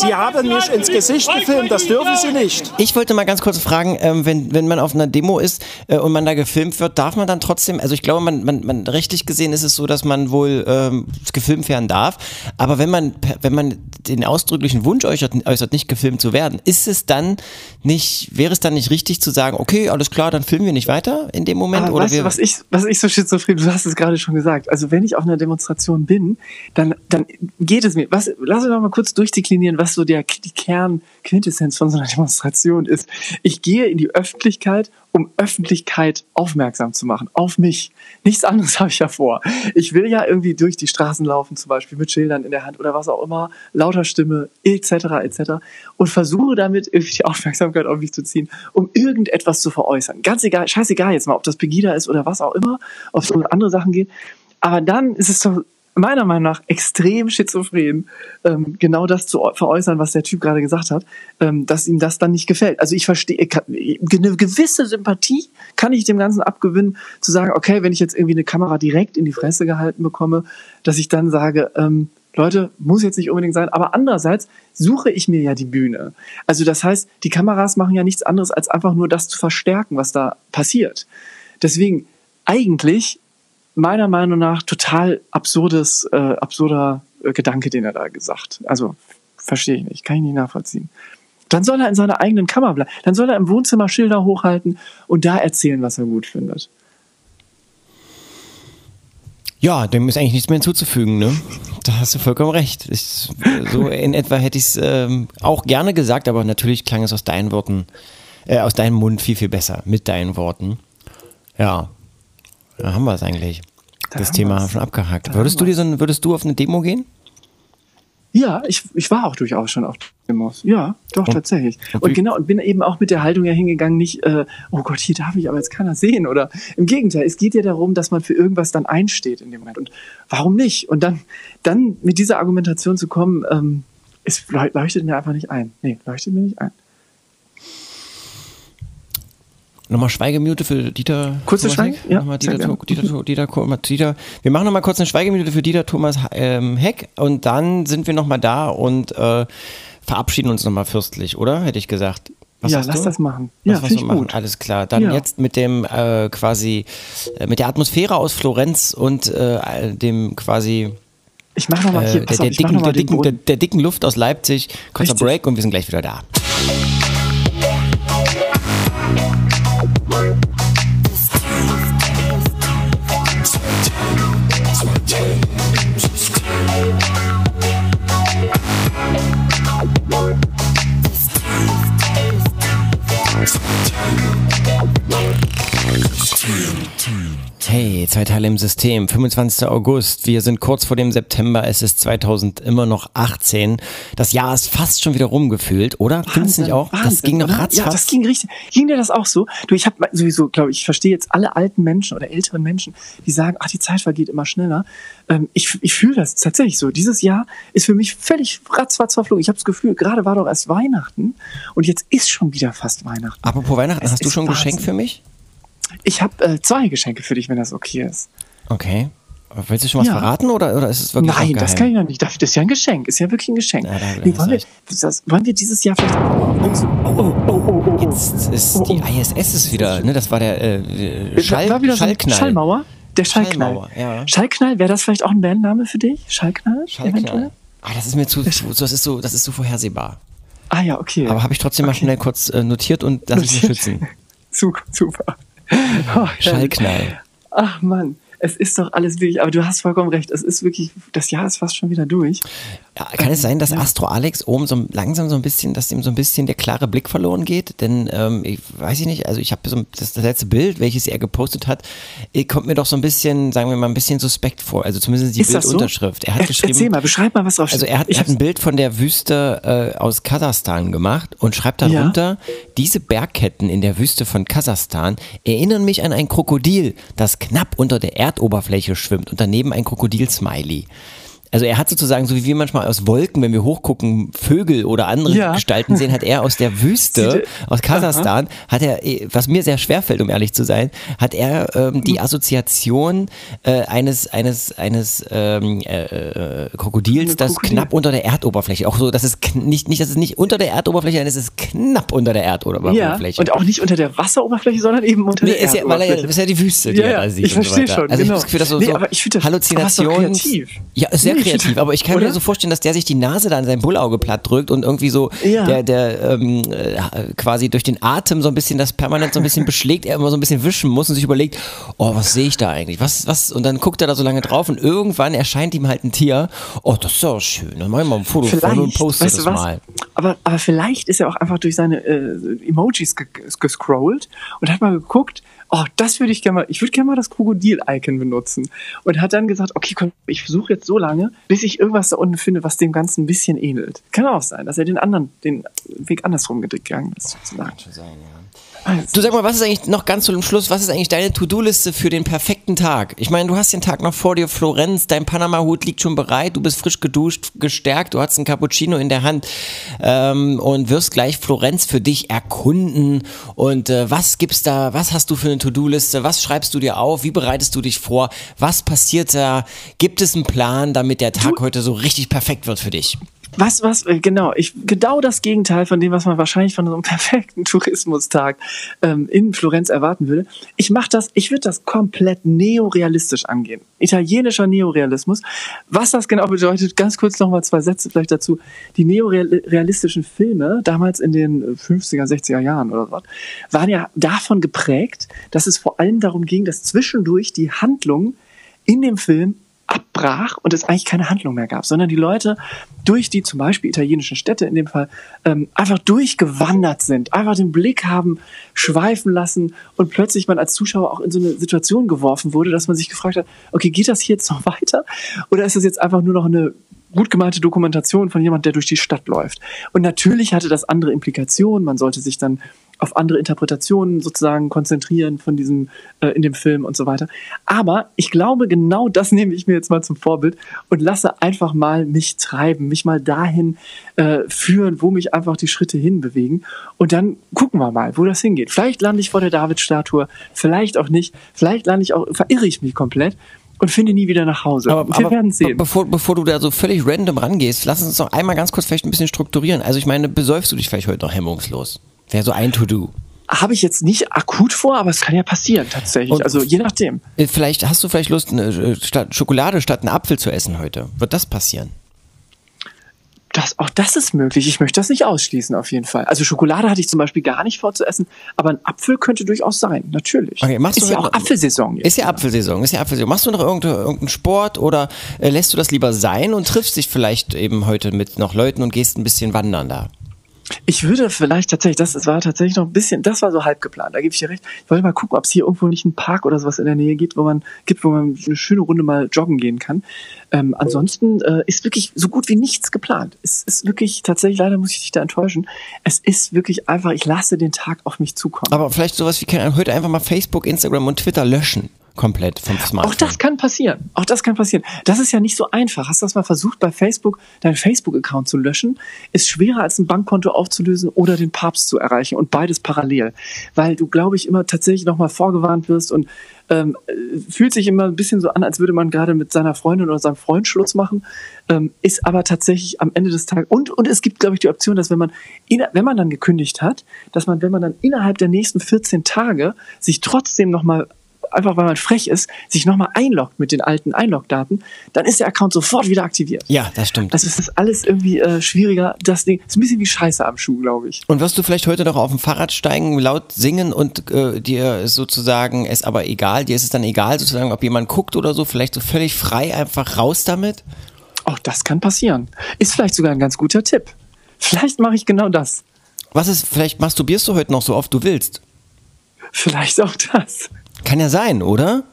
Sie haben mich ins Gesicht gefilmt. Das dürfen Sie nicht. Ich wollte mal ganz kurz fragen, ähm, wenn, wenn man auf einer Demo ist äh, und man da gefilmt wird, darf man dann trotzdem, also ich glaube, man, man, man rechtlich gesehen ist es so, dass man wohl ähm, gefilmt werden darf, aber wenn man, wenn man den ausdrücklichen Wunsch äußert, äußert, nicht gefilmt zu werden, ist es dann nicht, wäre es dann nicht richtig zu sagen, okay, alles klar, dann filmen wir nicht weiter in dem Moment? Aber oder weißt du, was ich, was ich so schizophren, du hast es gerade schon gesagt. Also wenn ich auf einer Demonstration bin, dann, dann geht es mir. Was, lass uns doch mal kurz durchdeklinieren, was so der, die Kernquintessenz von so einer Demonstration ist. Ich gehe in die Öffentlichkeit, um Öffentlichkeit aufmerksam zu machen. Auf mich. Nichts anderes habe ich ja vor. Ich will ja irgendwie durch die Straßen laufen, zum Beispiel mit Schildern in der Hand oder was auch immer, lauter Stimme, etc., etc. und versuche damit irgendwie die Aufmerksamkeit auf mich zu ziehen, um irgendetwas zu veräußern. Ganz egal, scheißegal jetzt mal, ob das Pegida ist oder was auch immer, ob es um andere Sachen geht. Aber dann ist es doch meiner Meinung nach extrem schizophren, ähm, genau das zu veräußern, was der Typ gerade gesagt hat, ähm, dass ihm das dann nicht gefällt. Also ich verstehe, eine gewisse Sympathie kann ich dem Ganzen abgewinnen, zu sagen, okay, wenn ich jetzt irgendwie eine Kamera direkt in die Fresse gehalten bekomme, dass ich dann sage, ähm, Leute, muss jetzt nicht unbedingt sein, aber andererseits suche ich mir ja die Bühne. Also das heißt, die Kameras machen ja nichts anderes, als einfach nur das zu verstärken, was da passiert. Deswegen, eigentlich meiner Meinung nach total absurdes, äh, absurder äh, Gedanke, den er da gesagt. Also verstehe ich nicht, kann ich nicht nachvollziehen. Dann soll er in seiner eigenen Kammer bleiben. Dann soll er im Wohnzimmer Schilder hochhalten und da erzählen, was er gut findet. Ja, dem ist eigentlich nichts mehr hinzuzufügen, ne? Da hast du vollkommen recht. Ich, so in etwa hätte ich es ähm, auch gerne gesagt, aber natürlich klang es aus deinen Worten, äh, aus deinem Mund viel, viel besser, mit deinen Worten. Ja, da haben wir es eigentlich. Da das haben Thema wir's. schon abgehakt. Da Würdest du dir so ein, würdest du auf eine Demo gehen? Ja, ich, ich war auch durchaus schon auf Demos. Ja, doch, tatsächlich. und Und genau, und bin eben auch mit der Haltung ja hingegangen, nicht, äh, oh Gott, hier darf ich aber jetzt keiner sehen. Oder im Gegenteil, es geht ja darum, dass man für irgendwas dann einsteht in dem Moment. Und warum nicht? Und dann, dann mit dieser Argumentation zu kommen, ähm, es leu- leuchtet mir einfach nicht ein. Nee, leuchtet mir nicht ein. Nochmal Schweigeminute für Dieter. Kurze Thomas Schweige? Heck? Ja, Nochmal Dieter, gerne. Dieter, Dieter, Dieter, Dieter, Dieter. Wir machen nochmal kurz eine Schweigeminute für Dieter Thomas ähm, Heck und dann sind wir nochmal da und äh, verabschieden uns nochmal fürstlich, oder? Hätte ich gesagt. Was ja, lass du? das machen. Was, Ja, was ich machen? gut. Alles klar. Dann Ja. jetzt mit dem äh, quasi, äh, mit der Atmosphäre aus Florenz und äh, dem quasi Ich mach noch mal äh, hier, der, der, auf, dicken, der, dicken, der, dicken Luft aus Leipzig. Kurzer. Break und wir sind gleich wieder da. Hey, zwei Teile im System. 25. August. Wir sind kurz vor dem September. Es ist 2000 immer noch 18. Das Jahr ist fast schon wieder rumgefühlt, oder? Findest du nicht auch? das Wahnsinn, ging noch ratzfatz. Ja, das ging richtig. Ging dir das auch so? Du, ich habe sowieso, glaube ich, ich verstehe jetzt alle alten Menschen oder älteren Menschen, die sagen, ach, die Zeit vergeht immer schneller. Ähm, ich ich fühle das tatsächlich so. Dieses Jahr ist für mich völlig ratzfatz verflogen. Ich habe das Gefühl, gerade war doch erst Weihnachten und jetzt ist schon wieder fast Weihnachten. Apropos Weihnachten, Es hast du schon ein Geschenk für mich? Ich habe äh, zwei Geschenke für dich, wenn das okay ist. Okay. Willst du schon was Ja. verraten oder, oder ist es wirklich Nein, das kann ich noch nicht. Das ist ja ein Geschenk. Ist ja wirklich ein Geschenk. Ja, nee, wollen, wir, das, wollen wir dieses Jahr vielleicht. Oh, oh, oh, oh, oh. Jetzt ist Oh, oh. die ISS ist wieder, ne? Das war der äh, Schall, war wieder so Schallknall. Schallmauer? Der Schallknall. Schallmauer, ja. Schallknall, wäre das vielleicht auch ein Bandname für dich? Schallknall? Schallknall. Eventuell? Ah, das ist mir zu, zu das ist so, das ist so vorhersehbar. Ah ja, okay. Aber habe ich trotzdem mal schnell kurz äh, notiert und ich mich schützen. super. Oh. Schallknall. Ach Mann, es ist doch alles wirklich, aber du hast vollkommen recht, es ist wirklich, das Jahr ist fast schon wieder durch. Ja, kann es sein, dass Astro Alex oben so langsam so ein bisschen, dass ihm so ein bisschen der klare Blick verloren geht? Denn ähm, ich weiß ich nicht, also ich habe so das, das letzte Bild, welches er gepostet hat, kommt mir doch so ein bisschen, sagen wir mal, ein bisschen suspekt vor. Also zumindest die Ist das so? Bildunterschrift. Er hat Er- geschrieben. Erzähl mal, beschreib mal, was drauf Also steht. er hat, er hat ein Bild von der Wüste äh, aus Kasachstan gemacht und schreibt Ja. darunter, diese Bergketten in der Wüste von Kasachstan erinnern mich an ein Krokodil, das knapp unter der Erdoberfläche schwimmt und daneben ein Krokodil-Smiley. Also er hat sozusagen, so wie wir manchmal aus Wolken, wenn wir hochgucken, Vögel oder andere Ja. Gestalten sehen, hat er aus der Wüste, aus Kasachstan, hat er, eh, was mir sehr schwer fällt, um ehrlich zu sein, hat er ähm, die Assoziation äh, eines, eines, eines ähm, äh, äh, Krokodils, das Krokodil. knapp unter der Erdoberfläche, auch so, dass es nicht, nicht, dass es nicht unter der Erdoberfläche, sondern es ist knapp unter der ja, Erdoberfläche. und auch nicht unter der Wasseroberfläche, sondern eben unter Nee, der ist ja, weil er, Erdoberfläche. das ist ja die Wüste, die Ja, er ja, da sieht. ich und so verstehe weiter. schon, Also ich genau. habe das Gefühl, dass so, Nee, so aber ich das- Halluzinationen. doch kreativ. Ja, ist sehr Nee, ich find kreativ, das- aber ich kann mir oder? so vorstellen, dass der sich die Nase da an sein Bullauge platt drückt und irgendwie so Ja. der, der ähm, äh, quasi durch den Atem so ein bisschen das permanent so ein bisschen beschlägt, er immer so ein bisschen wischen muss und sich überlegt, oh, was sehe ich da eigentlich? Was, was? Und dann guckt er da so lange drauf und irgendwann erscheint ihm halt ein Tier. Oh, das ist ja schön. Dann mach ich mal ein Foto von und poste weißt das was? mal. Aber, aber vielleicht ist er auch einfach durch seine äh, Emojis ge gescrollt und hat mal geguckt, oh, das würde ich gerne mal, ich würde gerne mal das Krokodil-Icon benutzen. Und hat dann gesagt, okay, komm, ich versuche jetzt so lange, bis ich irgendwas da unten finde, was dem Ganzen ein bisschen ähnelt. Kann auch sein, dass er den anderen, den Weg andersrum gegangen ist, sozusagen. Also, Du sag mal, was ist eigentlich noch ganz zum Schluss, was ist eigentlich deine To-Do-Liste für den perfekten Tag? Ich meine, du hast den Tag noch vor dir, Florenz, dein Panama-Hut liegt schon bereit, du bist frisch geduscht, gestärkt, du hast einen Cappuccino in der Hand ähm, und wirst gleich Florenz für dich erkunden. Und äh, was gibt's da, was hast du für eine To-Do-Liste, was schreibst du dir auf, wie bereitest du dich vor, was passiert da? Gibt es einen Plan, damit der Tag heute so richtig perfekt wird für dich? Was, was, äh, genau, ich, genau das Gegenteil von dem, was man wahrscheinlich von so einem perfekten Tourismustag ähm, in Florenz erwarten würde. Ich mache das, ich würde das komplett neorealistisch angehen. Italienischer Neorealismus. Was das genau bedeutet, ganz kurz nochmal zwei Sätze vielleicht dazu. Die neorealistischen Filme, damals in den 50er, 60er Jahren oder was, waren ja davon geprägt, dass es vor allem darum ging, dass zwischendurch die Handlung in dem Film abbrach und es eigentlich keine Handlung mehr gab, sondern die Leute durch die zum Beispiel italienischen Städte in dem Fall ähm, einfach durchgewandert sind, einfach den Blick haben schweifen lassen und plötzlich man als Zuschauer auch in so eine Situation geworfen wurde, dass man sich gefragt hat, okay, geht das hier jetzt noch weiter oder ist das jetzt einfach nur noch eine gut gemeinte Dokumentation von jemand, der durch die Stadt läuft. Und natürlich hatte das andere Implikationen. Man sollte sich dann auf andere Interpretationen sozusagen konzentrieren von diesem äh, in dem Film und so weiter. Aber ich glaube, genau das nehme ich mir jetzt mal zum Vorbild und lasse einfach mal mich treiben, mich mal dahin äh, führen, wo mich einfach die Schritte hinbewegen. Und dann gucken wir mal, wo das hingeht. Vielleicht lande ich vor der Davidstatue, vielleicht auch nicht. Vielleicht lande ich auch, verirre ich mich komplett und finde nie wieder nach Hause. Aber, wir aber werden sehen. Bevor, bevor du da so völlig random rangehst, lass uns noch einmal ganz kurz vielleicht ein bisschen strukturieren. Also ich meine, besäufst du dich vielleicht heute noch hemmungslos? Wäre so ein To-Do. Habe ich jetzt nicht akut vor, aber es kann ja passieren tatsächlich. Und- also je nachdem. Äh, Vielleicht hast du vielleicht Lust, äh, statt Schokolade statt einen Apfel zu essen heute. Wird das passieren? Das, auch das ist möglich. Ich möchte das nicht ausschließen, auf jeden Fall. Also Schokolade hatte ich zum Beispiel gar nicht vor zu essen, aber ein Apfel könnte durchaus sein, natürlich. Okay, machst ist du ja auch Apfelsaison jetzt. Ist ja Apfelsaison, ist ja Apfelsaison. Machst du noch irgende- irgendeinen Sport oder äh, lässt du das lieber sein und triffst dich vielleicht eben heute mit noch Leuten und gehst ein bisschen wandern da? Ich würde vielleicht tatsächlich, das, war tatsächlich noch ein bisschen, das war so halb geplant, da gebe ich dir recht. Ich wollte mal gucken, ob es hier irgendwo nicht einen Park oder sowas in der Nähe gibt, wo man gibt, wo man eine schöne Runde mal joggen gehen kann. Ähm, ansonsten äh, ist wirklich so gut wie nichts geplant. Es ist wirklich tatsächlich, leider muss ich dich da enttäuschen. Es ist wirklich einfach, ich lasse den Tag auf mich zukommen. Aber vielleicht sowas wie keine- heute einfach mal Facebook, Instagram und Twitter löschen. Komplett vom Smartphone. Auch das kann passieren. Auch das kann passieren. Das ist ja nicht so einfach. Hast du das mal versucht, bei Facebook deinen Facebook-Account zu löschen? Ist schwerer als ein Bankkonto aufzulösen oder den Papst zu erreichen und beides parallel. Weil du, glaube ich, immer tatsächlich nochmal vorgewarnt wirst und ähm, äh, fühlt sich immer ein bisschen so an, als würde man gerade mit seiner Freundin oder seinem Freund Schluss machen, ähm, ist aber tatsächlich am Ende des Tages und und es gibt glaube ich die Option, dass wenn man wenn man dann gekündigt hat, dass man wenn man dann innerhalb der nächsten 14 Tage sich trotzdem nochmal einfach weil man frech ist, sich nochmal einloggt mit den alten Einlogdaten, dann ist der Account sofort wieder aktiviert. Ja, das stimmt. Also ist alles irgendwie äh, schwieriger. Das Ding ist ein bisschen wie Scheiße am Schuh, glaube ich. Und wirst du vielleicht heute noch auf dem Fahrrad steigen, laut singen und äh, dir ist sozusagen es aber egal, dir ist es dann egal, sozusagen, ob jemand guckt oder so, vielleicht so völlig frei einfach raus damit? Auch das kann passieren. Ist vielleicht sogar ein ganz guter Tipp. Vielleicht mache ich genau das. Was ist, vielleicht masturbierst du heute noch so oft du willst? Vielleicht auch das. Kann ja sein, oder?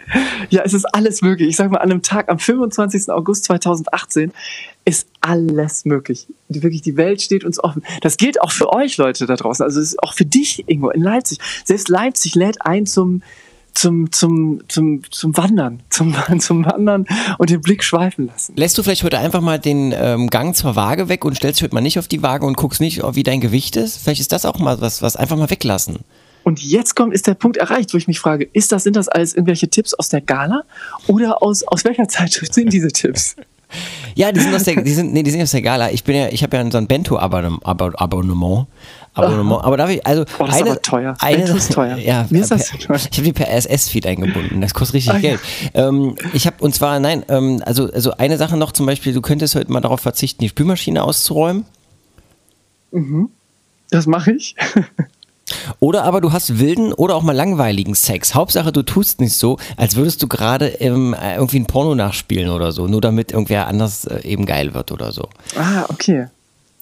Ja, es ist alles möglich. Ich sag mal, an einem Tag am 25. August 2018 ist alles möglich. Wirklich, die Welt steht uns offen. Das gilt auch für euch Leute da draußen. Also es ist auch für dich irgendwo in Leipzig. Selbst Leipzig lädt ein zum zum zum zum zum Wandern, zum zum Wandern und den Blick schweifen lassen. Lässt du vielleicht heute einfach mal den ähm, Gang zur Waage weg und stellst dich heute mal nicht auf die Waage und guckst nicht, wie dein Gewicht ist? Vielleicht ist das auch mal was, was einfach mal weglassen. Und jetzt kommt, ist der Punkt erreicht, wo ich mich frage, ist das, sind das alles irgendwelche Tipps aus der Gala oder aus, aus welcher Zeitschrift sind diese Tipps? Ja, die sind aus der, die sind, nee, die sind aus der Gala. Ich bin ja, ich habe ja so ein Bento-Abonnement, Abonnement, Abonnement. Aber darf ich, also Oh, das ist aber teuer. Eine, Bento ist teuer. Ja, Mir ist das per, teuer. Ich habe die per RSS-Feed eingebunden. Das kostet richtig Ah, ja. Geld. Ähm, ich habe und zwar nein, ähm, also also eine Sache noch zum Beispiel. Du könntest heute mal darauf verzichten, die Spülmaschine auszuräumen. Das mache ich. Oder aber du hast wilden oder auch mal langweiligen Sex. Hauptsache, du tust nicht so, als würdest du gerade ähm, äh, irgendwie ein Porno nachspielen oder so, nur damit irgendwer anders äh, eben geil wird oder so. Ah, okay.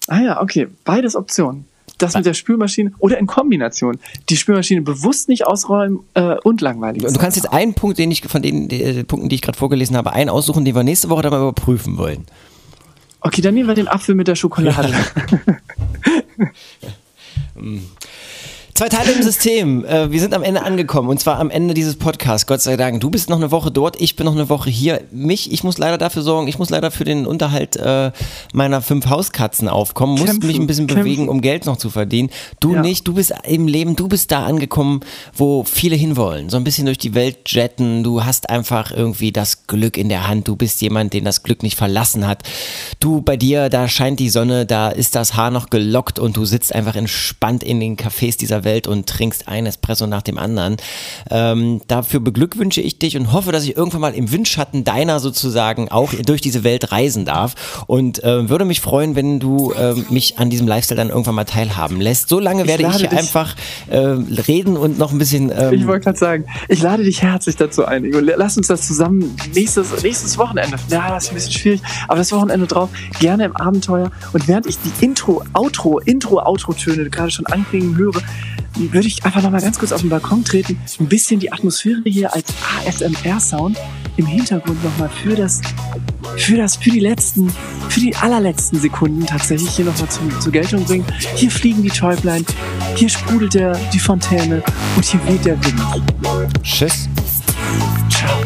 Ah ja, okay. Beides Optionen. Das mit der Spülmaschine oder in Kombination. Die Spülmaschine bewusst nicht ausräumen äh, und langweilig. Du kannst jetzt einen Punkt, den ich von den äh, Punkten, die ich gerade vorgelesen habe, einen aussuchen, den wir nächste Woche dann mal überprüfen wollen. Okay, dann nehmen wir den Apfel mit der Schokolade. Zwei Teile im System. Äh, wir sind am Ende angekommen und zwar am Ende dieses Podcasts. Gott sei Dank. Du bist noch eine Woche dort, ich bin noch eine Woche hier. Mich, ich muss leider dafür sorgen, ich muss leider für den Unterhalt äh, meiner fünf Hauskatzen aufkommen, muss Kämpfen, mich ein bisschen kämpfen. bewegen, um Geld noch zu verdienen. Du Ja. nicht, du bist im Leben, du bist da angekommen, wo viele hinwollen. So ein bisschen durch die Welt jetten. Du hast einfach irgendwie das Glück in der Hand. Du bist jemand, den das Glück nicht verlassen hat. Du, bei dir, da scheint die Sonne, da ist das Haar noch gelockt und du sitzt einfach entspannt in den Cafés dieser Welt und trinkst ein Espresso nach dem anderen. Ähm, dafür beglückwünsche ich dich und hoffe, dass ich irgendwann mal im Windschatten deiner sozusagen auch durch diese Welt reisen darf und äh, würde mich freuen, wenn du äh, mich an diesem Lifestyle dann irgendwann mal teilhaben lässt. So lange werde ich dich- einfach äh, reden und noch ein bisschen Ich ähm, wollte gerade sagen, ich lade dich herzlich dazu ein. Ingo. Lass uns das zusammen nächstes, nächstes Wochenende. Ja, das ist ein bisschen schwierig, aber das Wochenende drauf gerne im Abenteuer. Und während ich die Intro, Outro, Intro, Outro-Töne gerade schon anklingen höre, würde ich einfach noch mal ganz kurz auf den Balkon treten, ein bisschen die Atmosphäre hier als ASMR-Sound im Hintergrund noch mal für das, für das, für die letzten, für die allerletzten Sekunden tatsächlich hier noch mal zum, zur Geltung bringen. Hier fliegen die Täublein, hier sprudelt der, die Fontäne und hier weht der Wind. Tschüss. Ciao.